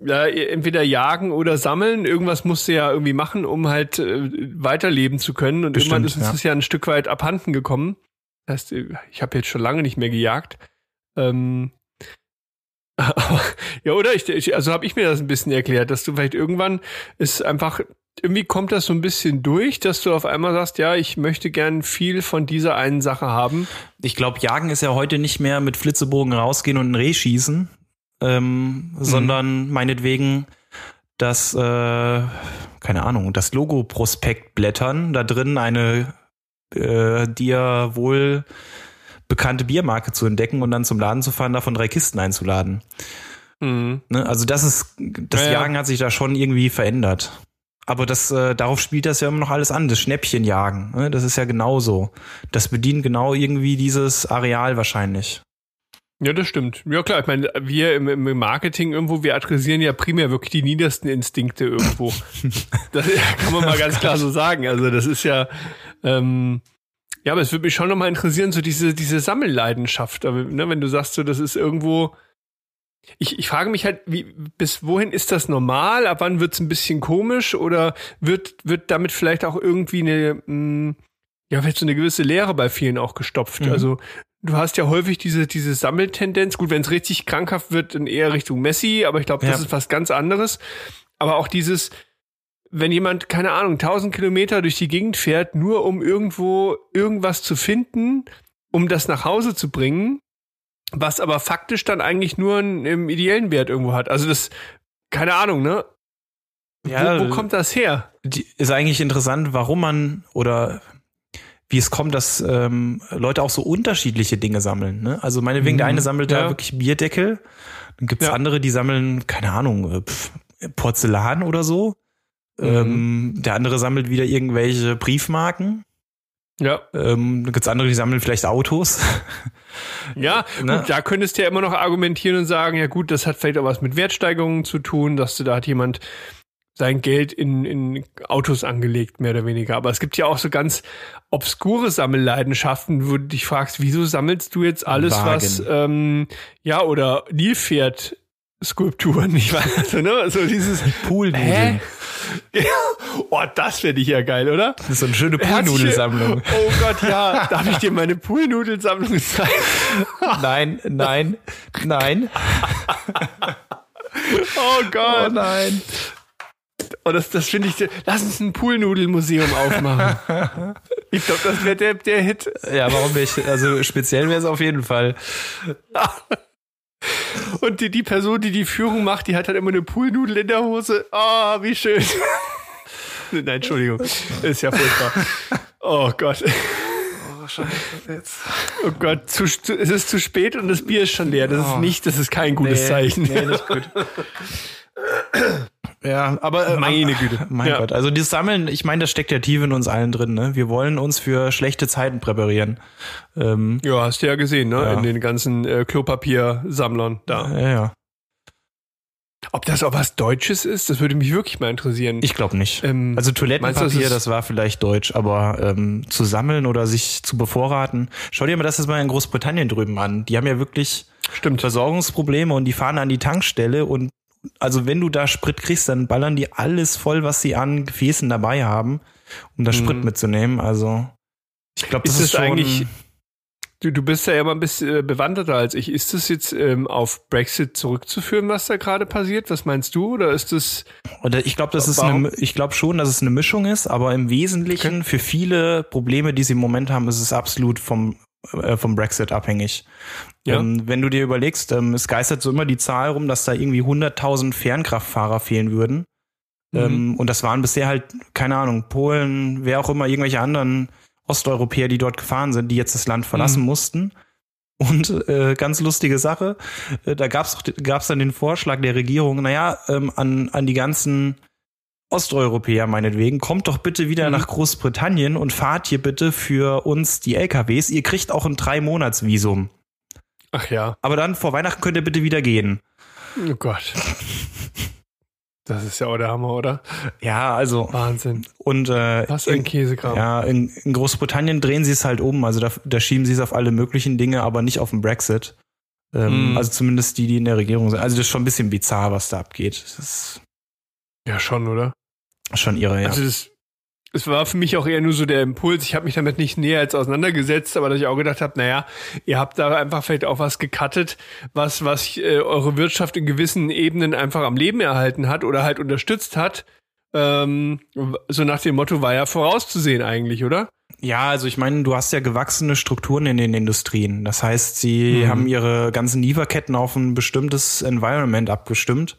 ja, entweder jagen oder sammeln, irgendwas musst du ja irgendwie machen, um halt äh, weiterleben zu können. Und Bestimmt, irgendwann ist uns ja. das ja ein Stück weit abhanden gekommen. Das heißt, ich habe jetzt schon lange nicht mehr gejagt. Ähm, aber, ja, oder? Ich, ich, also habe ich mir das ein bisschen erklärt, dass du vielleicht irgendwann ist einfach, irgendwie kommt das so ein bisschen durch, dass du auf einmal sagst, ja, ich möchte gern viel von dieser einen Sache haben. Ich glaube, Jagen ist ja heute nicht mehr mit Flitzebogen rausgehen und ein Reh schießen, ähm, sondern meinetwegen das, äh, keine Ahnung, das Logo-Prospekt blättern, da drin eine äh, dir wohl bekannte Biermarke zu entdecken und dann zum Laden zu fahren, davon drei Kisten einzuladen. Mhm. Ne? Also das ist, das ja. Jagen hat sich da schon irgendwie verändert. Aber das, äh, darauf spielt das ja immer noch alles an, das Schnäppchenjagen. Ne? Das ist ja genauso. Das bedient genau irgendwie dieses Areal wahrscheinlich. Ja, das stimmt. Ja, klar, ich meine, wir im, im Marketing irgendwo, wir adressieren ja primär wirklich die niedersten Instinkte irgendwo. das kann man mal ganz klar so sagen. Also das ist ja, ähm, ja, aber es würde mich schon nochmal interessieren, so diese, diese Sammelleidenschaft. Aber, ne, wenn du sagst, so, das ist irgendwo, ich, ich frage mich halt, wie, bis wohin ist das normal? Ab wann wird's ein bisschen komisch? Oder wird, wird damit vielleicht auch irgendwie eine, mh, ja, vielleicht so eine gewisse Leere bei vielen auch gestopft? Mhm. Also, du hast ja häufig diese, diese Sammeltendenz. Gut, wenn es richtig krankhaft wird, dann eher Richtung Messi, aber ich glaube, das Ja. ist was ganz anderes. Aber auch dieses, wenn jemand, keine Ahnung, 1000 Kilometer durch die Gegend fährt, nur um irgendwo irgendwas zu finden, um das nach Hause zu bringen, was aber faktisch dann eigentlich nur einen, einen ideellen Wert irgendwo hat. Also das, keine Ahnung, ne? Ja, wo, wo kommt das her? die, ist eigentlich interessant, warum man oder wie es kommt, dass ähm, Leute auch so unterschiedliche Dinge sammeln. Ne? Also meinetwegen, der Mhm, eine sammelt ja. da wirklich Bierdeckel, dann gibt's Ja. andere, die sammeln, keine Ahnung, äh, pf, Porzellan oder so. Mhm. Ähm, der andere sammelt wieder irgendwelche Briefmarken. Ja. Ähm, dann gibt's andere, die sammeln vielleicht Autos. Ja, Ne? gut, da könntest du ja immer noch argumentieren und sagen, ja gut, das hat vielleicht auch was mit Wertsteigerungen zu tun, dass du da hat jemand sein Geld in, in Autos angelegt, mehr oder weniger. Aber es gibt ja auch so ganz obskure Sammelleidenschaften, wo du dich fragst, wieso sammelst du jetzt alles, Wagen. was, ähm, ja, oder Nilpferd Skulpturen, ich weiß, also, ne, so dieses, Poolnudeln. ja, oh, das fände ich ja geil, oder? Das ist so eine schöne Poolnudelsammlung. Oh Gott, ja, darf ich dir meine Poolnudelsammlung zeigen? Nein, nein, nein. Oh Gott. nein. Oh, das, das finde ich, lass uns ein Poolnudelmuseum aufmachen. ich glaube, das wäre der, der Hit. Ja, warum nicht? Also speziell wäre es auf jeden Fall. Und die, die Person, die die Führung macht, die hat halt immer eine Poolnudel in der Hose. Ah, wie schön. Nein, Entschuldigung. Ist ja furchtbar. Oh Gott. Oh Gott, zu, zu, es ist zu spät und das Bier ist schon leer. Das ist nicht, das ist kein gutes Zeichen. Nee, nicht gut. Ja, aber äh, Meine Güte. Mein Ja. Gott, also das Sammeln, ich meine, das steckt ja tief in uns allen drin. Ne? Wir wollen uns für schlechte Zeiten präparieren. Ähm, Ja, hast du ja gesehen, ne? Ja. In den ganzen äh, Klopapiersammlern da. ja, ja. Ob das auch was Deutsches ist, das würde mich wirklich mal interessieren. Ich glaube nicht. Ähm, also meinst du, Toilettenpapier, das das war vielleicht deutsch, aber ähm, zu sammeln oder sich zu bevorraten. Schau dir mal das jetzt mal in Großbritannien drüben an. Die haben ja wirklich Stimmt. Versorgungsprobleme und die fahren an die Tankstelle und also wenn du da Sprit kriegst, dann ballern die alles voll, was sie an Gefäßen dabei haben, um das Sprit mitzunehmen. Also ich glaube, das Ist ist, eigentlich- Du, du bist ja immer ein bisschen äh, bewanderter als ich. Ist das jetzt ähm, auf Brexit zurückzuführen, was da gerade passiert? Was meinst du? Oder ist das. Oder ich glaube, das ist eine, ich glaube schon, dass es eine Mischung ist, aber im Wesentlichen für viele Probleme, die sie im Moment haben, ist es absolut vom äh, vom Brexit abhängig. Ja. Ähm, wenn du dir überlegst, ähm, es geistert so immer die Zahl rum, dass da irgendwie 100.000 Fernkraftfahrer fehlen würden. Mhm. Ähm, und das waren bisher halt, keine Ahnung, Polen, wer auch immer, irgendwelche anderen Osteuropäer, die dort gefahren sind, die jetzt das Land verlassen Mhm. mussten. Und äh, ganz lustige Sache, äh, da gab's doch- gab's dann den Vorschlag der Regierung, naja, ähm, an, an die ganzen Osteuropäer meinetwegen, kommt doch bitte wieder mhm. nach Großbritannien und fahrt hier bitte für uns die LKWs. Ihr kriegt auch ein Drei-Monats-Visum. Ach ja. Aber dann vor Weihnachten könnt ihr bitte wieder gehen. Oh Gott. Das ist ja auch der Hammer, oder? Ja, also. Wahnsinn. Und äh, Was ein Käsekram. Ja, in, in, Großbritannien drehen sie es halt um. Also da, da schieben sie es auf alle möglichen Dinge, aber nicht auf den Brexit. Ähm, mm. Also zumindest die, die in der Regierung sind. Also das ist schon ein bisschen bizarr, was da abgeht. Das ist ja, schon, oder? Schon irre, ja. Also das, es war für mich auch eher nur so der Impuls. Ich habe mich damit nicht näher als auseinandergesetzt, aber dass ich auch gedacht habe, naja, ihr habt da einfach vielleicht auch was gecuttet, was, was äh, eure Wirtschaft in gewissen Ebenen einfach am Leben erhalten hat oder halt unterstützt hat. Ähm, so nach dem Motto war ja vorauszusehen eigentlich, oder? Ja, also ich meine, du hast ja gewachsene Strukturen in den Industrien. Das heißt, sie mhm. haben ihre ganzen Lieferketten auf ein bestimmtes Environment abgestimmt.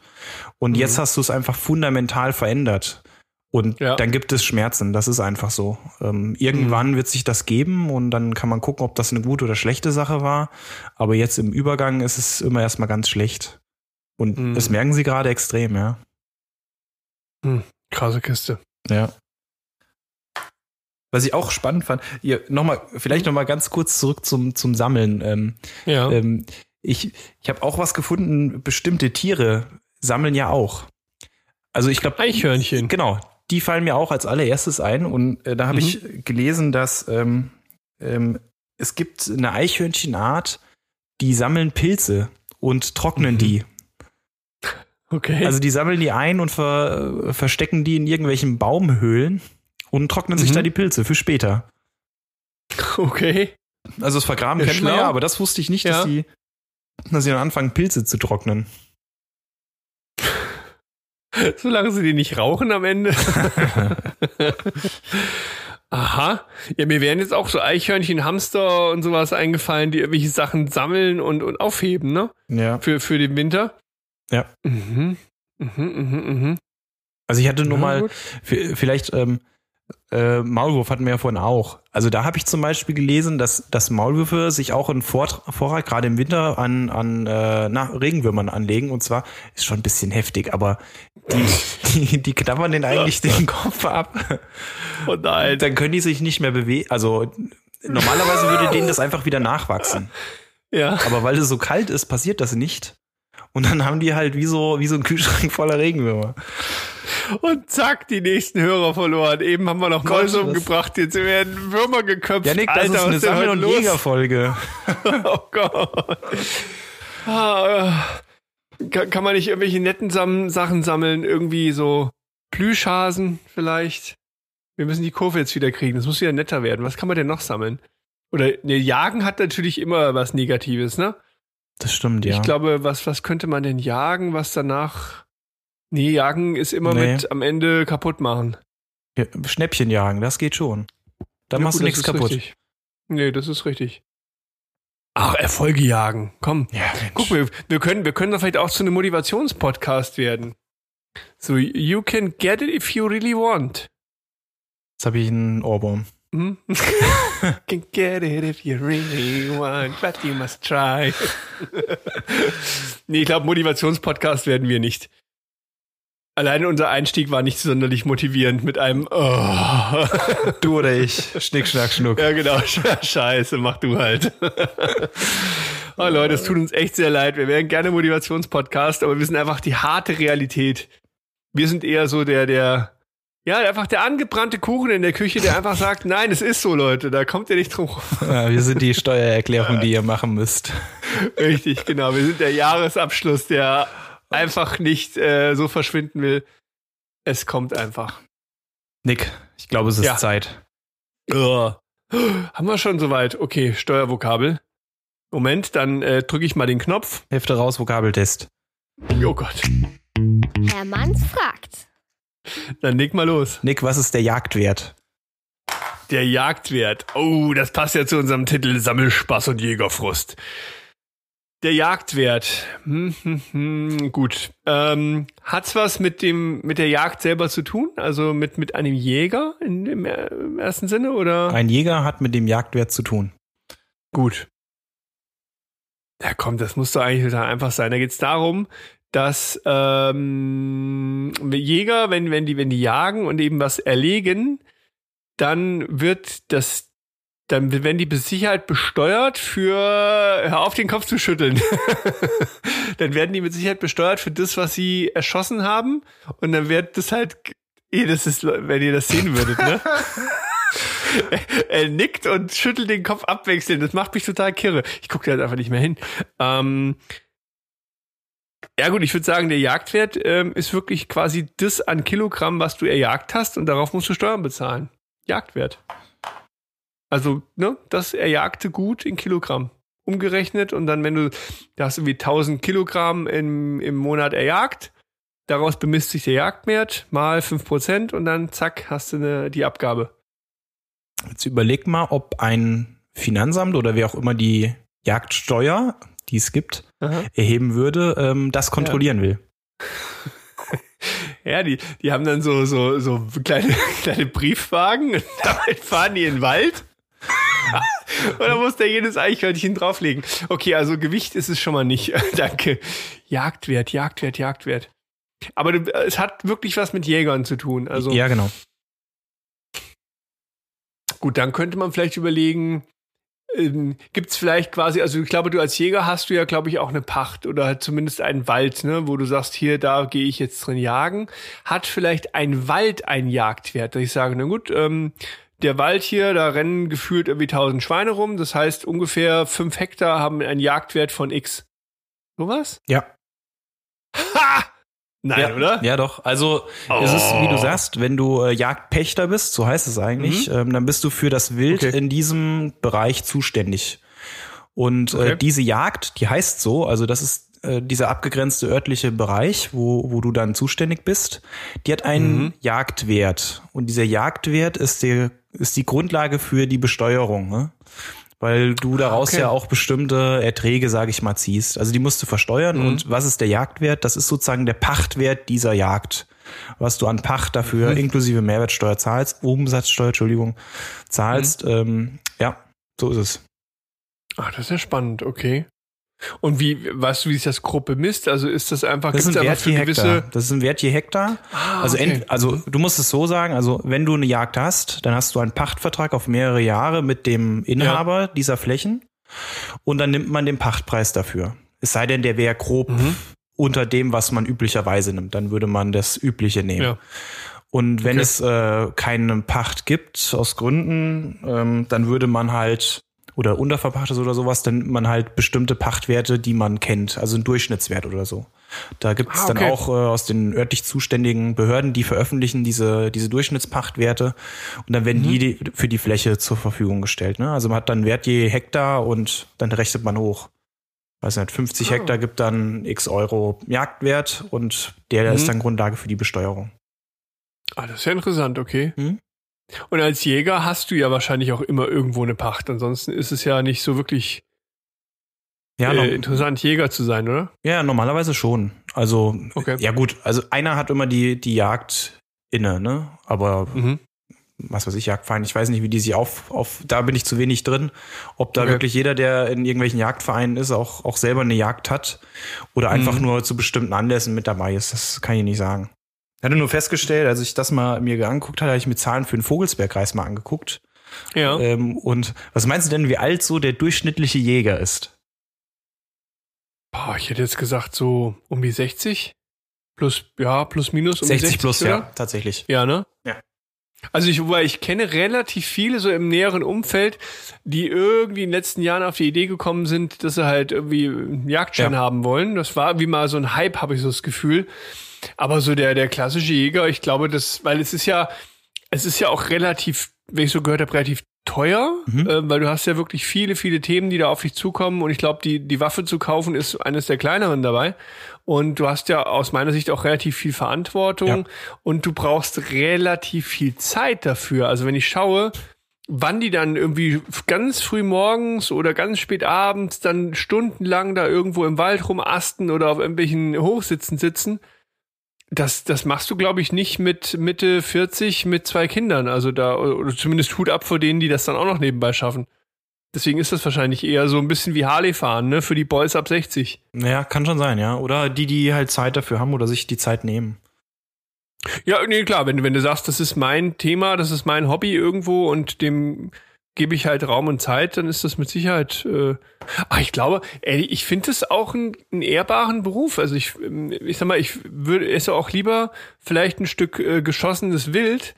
Und mhm. jetzt hast du es einfach fundamental verändert. Und ja. dann gibt es Schmerzen, das ist einfach so. Ähm, irgendwann mhm. wird sich das geben und dann kann man gucken, ob das eine gute oder schlechte Sache war. Aber jetzt im Übergang ist es immer erstmal ganz schlecht. Und mhm. das merken sie gerade extrem, ja. Mhm. Krasse Kiste. Ja. Was ich auch spannend fand, ihr nochmal, vielleicht nochmal ganz kurz zurück zum, zum Sammeln. Ähm, ja. Ähm, ich ich habe auch was gefunden, bestimmte Tiere sammeln ja auch. Also ich glaube. Eichhörnchen. Genau. Die fallen mir auch als allererstes ein. Und äh, da habe mhm. ich gelesen, dass ähm, ähm, es gibt eine Eichhörnchenart, die sammeln Pilze und trocknen mhm. die. Okay. Also die sammeln die ein und ver, verstecken die in irgendwelchen Baumhöhlen und trocknen mhm. sich da die Pilze für später. Okay. Also das Vergraben kennt man ja, aber das wusste ich nicht, ja. dass die, dass sie dann anfangen, Pilze zu trocknen. Solange sie die nicht rauchen am Ende. Aha. Ja, mir wären jetzt auch so Eichhörnchen, Hamster und sowas eingefallen, die irgendwelche Sachen sammeln und, und aufheben, ne? Ja. Für, für den Winter. Ja. Mhm. Mhm, mhm, mhm. Also ich hatte nur ja, mal, vielleicht, ähm, äh, Maulwurf hatten wir ja vorhin auch. Also da habe ich zum Beispiel gelesen, dass, dass Maulwürfe sich auch einen Vorrat, gerade im Winter, an, an äh, na, Regenwürmern anlegen. Und zwar ist schon ein bisschen heftig, aber die, die, die knabbern den eigentlich den Kopf ab. Oh nein. Dann können die sich nicht mehr bewegen. Also normalerweise würde denen das einfach wieder nachwachsen. Ja. Aber weil es so kalt ist, passiert das nicht. Und dann haben die halt wie so, wie so ein Kühlschrank voller Regenwürmer. Und zack, die nächsten Hörer verloren. Eben haben wir noch Mäuse umgebracht, jetzt werden Würmer geköpft. Ja, Nick, das Alter, ist eine Sammel- und Jägerfolge. oh Gott. Ah, kann, kann man nicht irgendwelche netten Sam Sachen sammeln? Irgendwie so Plüschhasen vielleicht? Wir müssen die Kurve jetzt wieder kriegen. Das muss wieder netter werden. Was kann man denn noch sammeln? Oder ne, Jagen hat natürlich immer was Negatives, ne? Das stimmt, ja. Ich glaube, was, was könnte man denn jagen, was danach. Nee, jagen ist immer nee. mit am Ende kaputt machen. Ja, Schnäppchen jagen, das geht schon. Dann ja, machst gut, du nichts kaputt. Richtig. Nee, das ist richtig. Ach, Erfolge jagen. Komm. Ja, Guck, wir, wir können, wir können da vielleicht auch zu einem Motivationspodcast werden. So, you can get it if you really want. Jetzt habe ich einen Ohrwurm. Hm? Can get it if you really want, but you must try. nee, ich glaube, Motivationspodcast werden wir nicht. Alleine unser Einstieg war nicht sonderlich motivierend mit einem oh. Du oder ich. Schnick, schnack, schnuck. Ja, genau. Scheiße, mach du halt. oh Leute, es tut uns echt sehr leid. Wir wären gerne Motivationspodcast, aber wir sind einfach die harte Realität. Wir sind eher so der, der ja, einfach der angebrannte Kuchen in der Küche, der einfach sagt, nein, es ist so, Leute, da kommt ihr nicht drum. Ja, wir sind die Steuererklärung, die ihr machen müsst. Richtig, genau. Wir sind der Jahresabschluss, der einfach nicht äh, so verschwinden will. Es kommt einfach. Nick, ich glaube, es ist ja. Zeit. Uh. Haben wir schon soweit? Okay, Steuervokabel. Moment, dann äh, drücke ich mal den Knopf. Hefte raus, Vokabeltest. Oh Gott. Herr Manns fragt. Dann leg mal los. Nick, was ist der Jagdwert? Der Jagdwert. Oh, das passt ja zu unserem Titel Sammelspaß und Jägerfrust. Der Jagdwert. Hm, hm, hm, gut. Ähm, hat's was mit dem mit der Jagd selber zu tun? Also mit mit einem Jäger in, im, im ersten Sinne oder? Ein Jäger hat mit dem Jagdwert zu tun. Gut. Ja, komm, das muss doch eigentlich einfach sein. Da geht's darum, dass ähm, Jäger, wenn, wenn, die, wenn die jagen und eben was erlegen, dann wird das, dann werden die mit Sicherheit besteuert für, hör auf den Kopf zu schütteln. dann werden die mit Sicherheit besteuert für das, was sie erschossen haben. Und dann wird das halt, eh, das ist, wenn ihr das sehen würdet, ne? er nickt und schüttelt den Kopf abwechselnd. Das macht mich total kirre. Ich gucke da halt einfach nicht mehr hin. Ähm, ja gut, ich würde sagen, der Jagdwert ähm, ist wirklich quasi das an Kilogramm, was du erjagt hast und darauf musst du Steuern bezahlen. Jagdwert. Also, ne, das erjagte Gut in Kilogramm umgerechnet und dann, wenn du, da hast irgendwie 1000 Kilogramm im, im Monat erjagt, daraus bemisst sich der Jagdwert mal 5% und dann zack, hast du eine, die Abgabe. Jetzt überleg mal, ob ein Finanzamt oder wer auch immer die Jagdsteuer, die es gibt, Aha. erheben würde, ähm, das kontrollieren ja. will. Ja, die, die haben dann so, so, so kleine, kleine Briefwagen und damit fahren die in den Wald. und dann muss der jedes Eichhörnchen drauflegen. Okay, also Gewicht ist es schon mal nicht. Danke. Jagdwert, Jagdwert, Jagdwert. Aber du, es hat wirklich was mit Jägern zu tun. Also, ja, genau. Gut, dann könnte man vielleicht überlegen, ähm, gibt es vielleicht quasi, also ich glaube, du als Jäger hast du ja, glaube ich, auch eine Pacht oder halt zumindest einen Wald, ne, wo du sagst, hier, da gehe ich jetzt drin jagen. Hat vielleicht ein Wald einen Jagdwert, dass ich sage, na gut, ähm, der Wald hier, da rennen gefühlt irgendwie tausend Schweine rum, das heißt ungefähr fünf Hektar haben einen Jagdwert von X. Sowas? Ja. Ha! Nein, ja, oder? Ja, doch. Also oh. es ist, wie du oh. sagst, wenn du äh, Jagdpächter bist, so heißt es eigentlich, mhm. ähm, dann bist du für das Wild okay. in diesem Bereich zuständig. Und äh, okay. äh, diese Jagd, die heißt so, also das ist äh, dieser abgegrenzte örtliche Bereich, wo, wo du dann zuständig bist, die hat einen mhm. Jagdwert. Und dieser Jagdwert ist, der, ist die Grundlage für die Besteuerung. Ne? Weil du ah, daraus okay. ja auch bestimmte Erträge, sage ich mal, ziehst. Also die musst du versteuern mhm. und was ist der Jagdwert? Das ist sozusagen der Pachtwert dieser Jagd. Was du an Pacht dafür mhm. inklusive Mehrwertsteuer zahlst, Umsatzsteuer, Entschuldigung, zahlst. Mhm. Ähm, ja, so ist es. Ah, das ist ja spannend, okay. Und wie, weißt du, wie sich das grob bemisst? Also ist das einfach, das ist ein Wert je Hektar. Das ist ein Wert je Hektar. Ah, also, okay. ent, also du musst es so sagen, also wenn du eine Jagd hast, dann hast du einen Pachtvertrag auf mehrere Jahre mit dem Inhaber ja. dieser Flächen und dann nimmt man den Pachtpreis dafür. Es sei denn, der wäre grob mhm. unter dem, was man üblicherweise nimmt. Dann würde man das Übliche nehmen. Ja. Und wenn okay. es äh, keine Pacht gibt, aus Gründen, ähm, dann würde man halt oder unterverpachtet oder sowas, dann nimmt man halt bestimmte Pachtwerte, die man kennt, also ein Durchschnittswert oder so. Da gibt es ah, okay. dann auch äh, aus den örtlich zuständigen Behörden, die veröffentlichen diese, diese Durchschnittspachtwerte und dann werden mhm. die für die Fläche zur Verfügung gestellt. Ne? Also man hat dann Wert je Hektar und dann rechnet man hoch. Weiß nicht, 50 ah. Hektar gibt dann x Euro Jagdwert und der mhm. ist dann Grundlage für die Besteuerung. Ah, das ist ja interessant, okay. Mhm. Und als Jäger hast du ja wahrscheinlich auch immer irgendwo eine Pacht. Ansonsten ist es ja nicht so wirklich ja, äh, interessant, Jäger zu sein, oder? Ja, normalerweise schon. Also, okay. ja gut, also einer hat immer die, die Jagd inne, ne? Aber mhm. was weiß ich, Jagdverein, ich weiß nicht, wie die sich auf, auf, da bin ich zu wenig drin, ob da okay. wirklich jeder, der in irgendwelchen Jagdvereinen ist, auch, auch selber eine Jagd hat oder einfach mhm. nur zu bestimmten Anlässen mit dabei ist. Das kann ich nicht sagen. Ich hatte nur festgestellt, als ich das mal mir angeguckt hatte, habe ich mir Zahlen für den Vogelsbergkreis mal angeguckt. Ja. Ähm, und was meinst du denn, wie alt so der durchschnittliche Jäger ist? Boah, ich hätte jetzt gesagt so um die 60. Plus, ja, plus minus um 60, 60 plus, oder? ja, tatsächlich. Ja, ne? Ja. Also ich, wobei ich kenne relativ viele so im näheren Umfeld, die irgendwie in den letzten Jahren auf die Idee gekommen sind, dass sie halt irgendwie einen Jagdschein ja. haben wollen. Das war wie mal so ein Hype, habe ich so das Gefühl. Aber so der, der klassische Jäger, ich glaube, das, weil es ist ja, es ist ja auch relativ, wenn ich so gehört habe, relativ teuer, mhm. äh, weil du hast ja wirklich viele, viele Themen, die da auf dich zukommen und ich glaube, die, die Waffe zu kaufen ist eines der kleineren dabei und du hast ja aus meiner Sicht auch relativ viel Verantwortung ja. und du brauchst relativ viel Zeit dafür. Also wenn ich schaue, wann die dann irgendwie ganz früh morgens oder ganz spät abends dann stundenlang da irgendwo im Wald rumasten oder auf irgendwelchen Hochsitzen sitzen, das, das machst du, glaube ich, nicht mit Mitte 40 mit zwei Kindern. Also da, oder zumindest Hut ab vor denen, die das dann auch noch nebenbei schaffen. Deswegen ist das wahrscheinlich eher so ein bisschen wie Harley fahren, ne? Für die Boys ab 60. Naja, kann schon sein, ja. Oder die, die halt Zeit dafür haben oder sich die Zeit nehmen. Ja, nee, klar, wenn, wenn du sagst, das ist mein Thema, das ist mein Hobby irgendwo und dem gebe ich halt Raum und Zeit, dann ist das mit Sicherheit. Äh, ach, ich glaube, ey, ich finde es auch einen, ehrbaren Beruf. Also ich, ich sag mal, ich würde esse auch lieber vielleicht ein Stück äh, geschossenes Wild,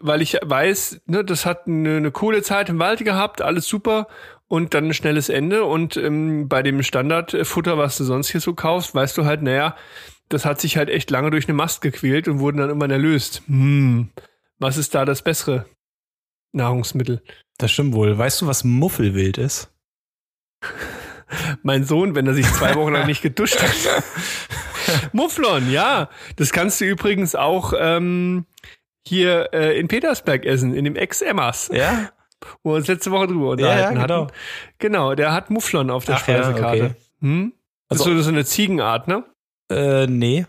weil ich weiß, ne, das hat eine, eine coole Zeit im Wald gehabt, alles super und dann ein schnelles Ende. Und ähm, bei dem Standardfutter, was du sonst hier so kaufst, weißt du halt, naja, das hat sich halt echt lange durch eine Mast gequält und wurden dann immer erlöst. Hm, was ist da das bessere Nahrungsmittel? Das stimmt wohl. Weißt du, was Muffelwild ist? mein Sohn, wenn er sich zwei Wochen lang nicht geduscht hat. Mufflon, ja. Das kannst du übrigens auch ähm, hier äh, in Petersberg essen, in dem Ex-Emmas. Ja. Wo wir uns letzte Woche drüber unterhalten ja, ja, genau. hatten. Genau, der hat Mufflon auf der Ach, Speisekarte. Ja, okay. hm? Also, das ist so eine Ziegenart, ne? Äh, nee.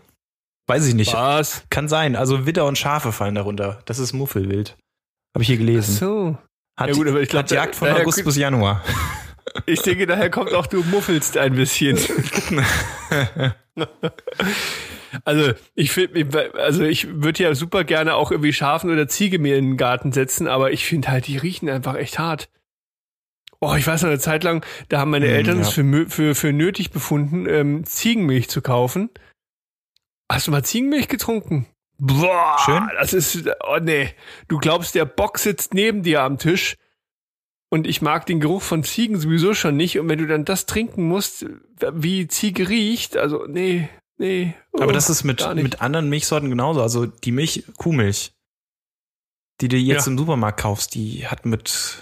Weiß ich nicht. Was? Kann sein. Also Witter und Schafe fallen darunter. Das ist Muffelwild. Habe ich hier gelesen. Ach so. Hat, ja gut, aber ich glaub, hat Jagd von August bis Januar. Ich denke, daher kommt auch, du muffelst ein bisschen. also ich finde, also ich würde ja super gerne auch irgendwie Schafen oder Ziege mir in den Garten setzen, aber ich finde halt, die riechen einfach echt hart. Oh, ich weiß noch eine Zeit lang, da haben meine mm, Eltern ja. es für, für, für nötig befunden, ähm, Ziegenmilch zu kaufen. Hast du mal Ziegenmilch getrunken? Boah, Schön. das ist, oh nee. Du glaubst, der Bock sitzt neben dir am Tisch und ich mag den Geruch von Ziegen sowieso schon nicht. Und wenn du dann das trinken musst, wie Ziege riecht, also nee, nee. Oh, Aber das ist mit, mit anderen Milchsorten genauso. Also die Milch, Kuhmilch, die du jetzt ja. im Supermarkt kaufst, die hat mit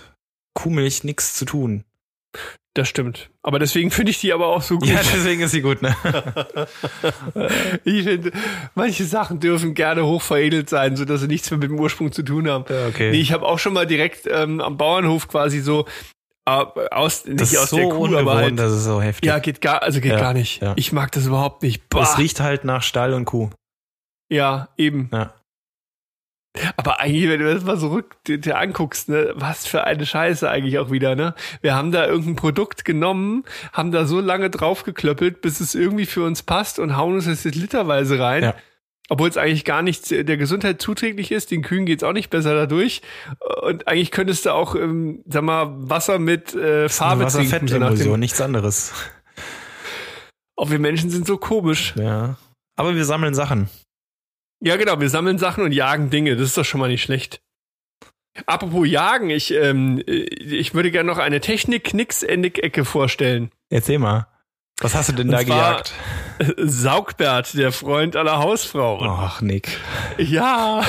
Kuhmilch nichts zu tun. Das stimmt. Aber deswegen finde ich die aber auch so gut. Ja, deswegen ist sie gut, ne? ich finde, manche Sachen dürfen gerne hoch veredelt sein, so dass sie nichts mehr mit dem Ursprung zu tun haben. Ja, okay. Nee, ich habe auch schon mal direkt ähm, am Bauernhof quasi so äh, aus, nicht das aus so der Kuh, aber halt, das ist so heftig. Ja, geht gar, also geht ja, gar nicht. Ja. Ich mag das überhaupt nicht. Bah. Es riecht halt nach Stall und Kuh. Ja, eben. Ja. Aber eigentlich, wenn du das mal so rück dir anguckst, ne, was für eine Scheiße eigentlich auch wieder, ne? Wir haben da irgendein Produkt genommen, haben da so lange draufgeklöppelt, bis es irgendwie für uns passt und hauen uns das jetzt literweise rein. Ja. Obwohl es eigentlich gar nicht der Gesundheit zuträglich ist, den Kühen geht's auch nicht besser dadurch. Und eigentlich könntest du auch, ähm, sag mal, Wasser mit äh, Farbe trinken. So nichts anderes. Auch wir Menschen sind so komisch. Ja. Aber wir sammeln Sachen. Ja, genau, wir sammeln Sachen und jagen Dinge. Das ist doch schon mal nicht schlecht. Apropos Jagen, ich, ähm, ich würde gerne noch eine Technik-Knicks-Ecke vorstellen. Erzähl mal. Was hast du denn und da gejagt? Saugbert, der Freund aller Hausfrauen. Ach, Nick. Ja.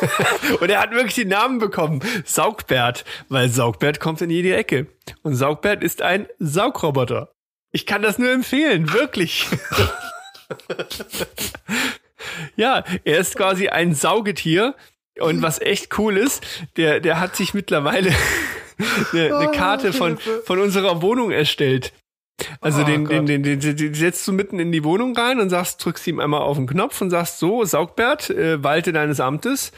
Und er hat wirklich den Namen bekommen. Saugbert, weil Saugbert kommt in jede Ecke. Und Saugbert ist ein Saugroboter. Ich kann das nur empfehlen, wirklich. Ja, er ist quasi ein Saugetier. Und was echt cool ist, der, der hat sich mittlerweile eine, eine Karte von, von unserer Wohnung erstellt. Also oh, den, den, den, den, den setzt du mitten in die Wohnung rein und sagst, drückst ihm einmal auf den Knopf und sagst so, Saugbert, äh, walte deines Amtes.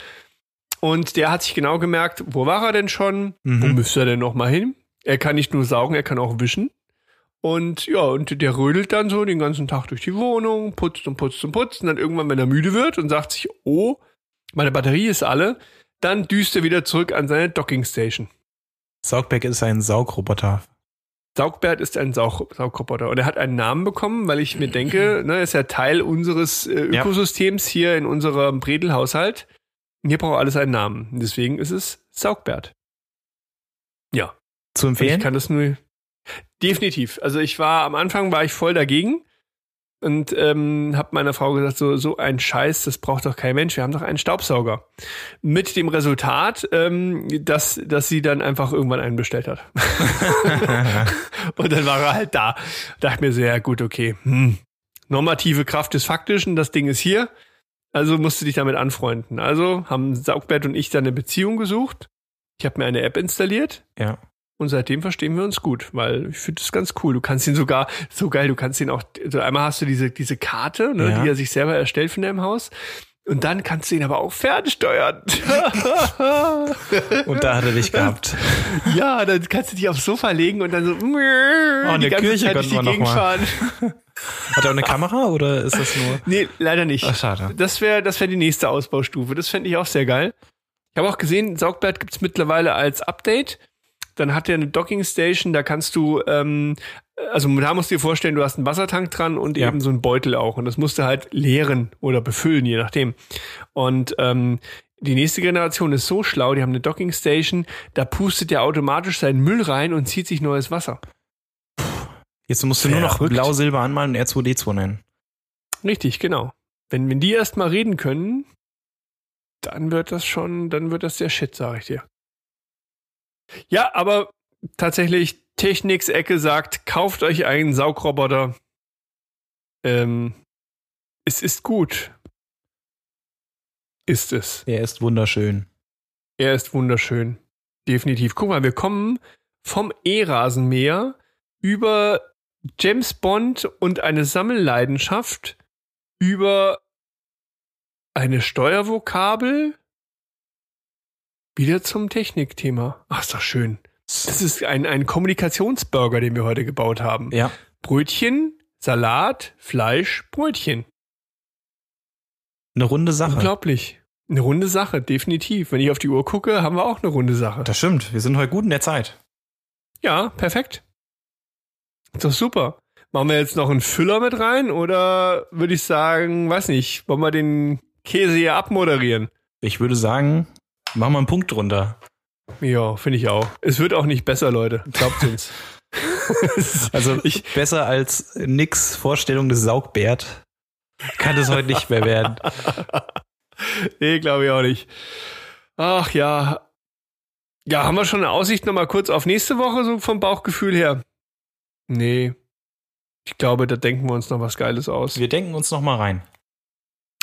Und der hat sich genau gemerkt, wo war er denn schon? Mhm. Wo müsste er denn noch mal hin? Er kann nicht nur saugen, er kann auch wischen. Und ja, und der rödelt dann so den ganzen Tag durch die Wohnung, putzt und putzt und putzt. Und dann irgendwann, wenn er müde wird und sagt sich, oh, meine Batterie ist alle, dann düst er wieder zurück an seine Dockingstation. Saugberg ist ein Saugroboter. Saugbert ist ein Saug Saugroboter und er hat einen Namen bekommen, weil ich mir denke, ne, ist ja Teil unseres äh, Ökosystems ja. hier in unserem Bredelhaushalt. Hier braucht alles einen Namen. Deswegen ist es Saugbert. Ja. Zu empfehlen? Ich kann das nur, Definitiv. Also ich war am Anfang war ich voll dagegen und ähm, habe meiner Frau gesagt, so so ein Scheiß, das braucht doch kein Mensch. Wir haben doch einen Staubsauger. Mit dem Resultat, ähm, dass dass sie dann einfach irgendwann einen bestellt hat. und dann war er halt da. Dachte mir sehr gut, okay. Hm. Normative Kraft des Faktischen, das Ding ist hier. Also musst du dich damit anfreunden. Also haben Saugbert und ich dann eine Beziehung gesucht. Ich habe mir eine App installiert. Ja. Und seitdem verstehen wir uns gut, weil ich finde das ganz cool. Du kannst ihn sogar, so geil, du kannst ihn auch, also einmal hast du diese, diese Karte, ne, ja. die er sich selber erstellt von deinem Haus. Und dann kannst du ihn aber auch fernsteuern. und da hat er dich gehabt. Ja, dann kannst du dich aufs Sofa legen und dann so oh, in der Kirche Zeit durch die Gegend fahren. Hat er auch eine Kamera oder ist das nur? Nee, leider nicht. Ach, schade. Das wäre das wär die nächste Ausbaustufe. Das fände ich auch sehr geil. Ich habe auch gesehen, Saugblatt gibt's mittlerweile als Update. Dann hat er eine Docking Station, da kannst du, ähm, also da musst du dir vorstellen, du hast einen Wassertank dran und ja. eben so einen Beutel auch. Und das musst du halt leeren oder befüllen, je nachdem. Und ähm, die nächste Generation ist so schlau, die haben eine Docking Station, da pustet der automatisch seinen Müll rein und zieht sich neues Wasser. Jetzt musst du nur noch Blau-Silber anmalen und R2D2 nennen. Richtig, genau. Wenn, wenn die erst mal reden können, dann wird das schon, dann wird das der Shit, sag ich dir. Ja, aber tatsächlich, Techniks Ecke sagt, kauft euch einen Saugroboter. Ähm, es ist gut. Ist es. Er ist wunderschön. Er ist wunderschön. Definitiv. Guck mal, wir kommen vom E-Rasenmäher über James Bond und eine Sammelleidenschaft über eine Steuervokabel wieder zum Technikthema. Ach, ist doch schön. Das ist ein, ein Kommunikationsburger, den wir heute gebaut haben. Ja. Brötchen, Salat, Fleisch, Brötchen. Eine runde Sache. Unglaublich. Eine runde Sache, definitiv. Wenn ich auf die Uhr gucke, haben wir auch eine runde Sache. Das stimmt. Wir sind heute gut in der Zeit. Ja, perfekt. Ist doch super. Machen wir jetzt noch einen Füller mit rein oder würde ich sagen, weiß nicht, wollen wir den Käse hier abmoderieren? Ich würde sagen, machen wir einen Punkt drunter. Ja, finde ich auch. Es wird auch nicht besser, Leute. Glaubt uns. also ich besser als nix Vorstellung des Saugbärt kann es heute nicht mehr werden. nee, glaube ich auch nicht. Ach ja. Ja, haben wir schon eine Aussicht nochmal kurz auf nächste Woche, so vom Bauchgefühl her? Nee. Ich glaube, da denken wir uns noch was Geiles aus. Wir denken uns noch mal rein.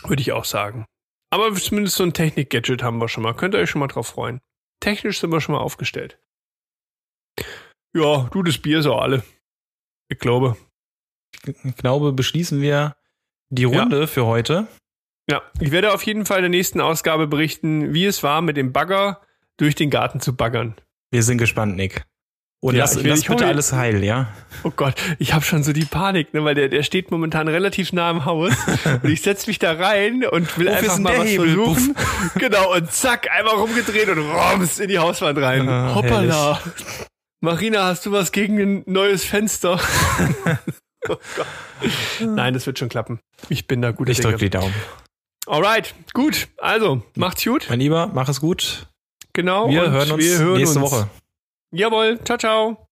Würde ich auch sagen. Aber zumindest so ein Technik-Gadget haben wir schon mal. Könnt ihr euch schon mal drauf freuen. Technisch sind wir schon mal aufgestellt. Ja, du, das Bier ist auch alle. Ich glaube. Ich glaube, beschließen wir die Runde ja. für heute. Ja, ich werde auf jeden Fall in der nächsten Ausgabe berichten, wie es war, mit dem Bagger durch den Garten zu baggern. Wir sind gespannt, Nick. Und ja, lass, ich will, lass bitte alles heil, ja? Oh Gott, ich habe schon so die Panik, ne, weil der, der steht momentan relativ nah am Haus und ich setz mich da rein und will Wofür einfach mal was Hebel? versuchen. Puff. Genau, und zack, einmal rumgedreht und roms in die Hauswand rein. Ah, Hoppala. Herrlich. Marina, hast du was gegen ein neues Fenster? oh Nein, das wird schon klappen. Ich bin da gut. Ich drück die Daumen. Alright, gut. Also, macht's gut. Mein Lieber, mach es gut. Genau. Wir hören uns wir hören nächste uns. Woche. Jawohl, ciao, ciao.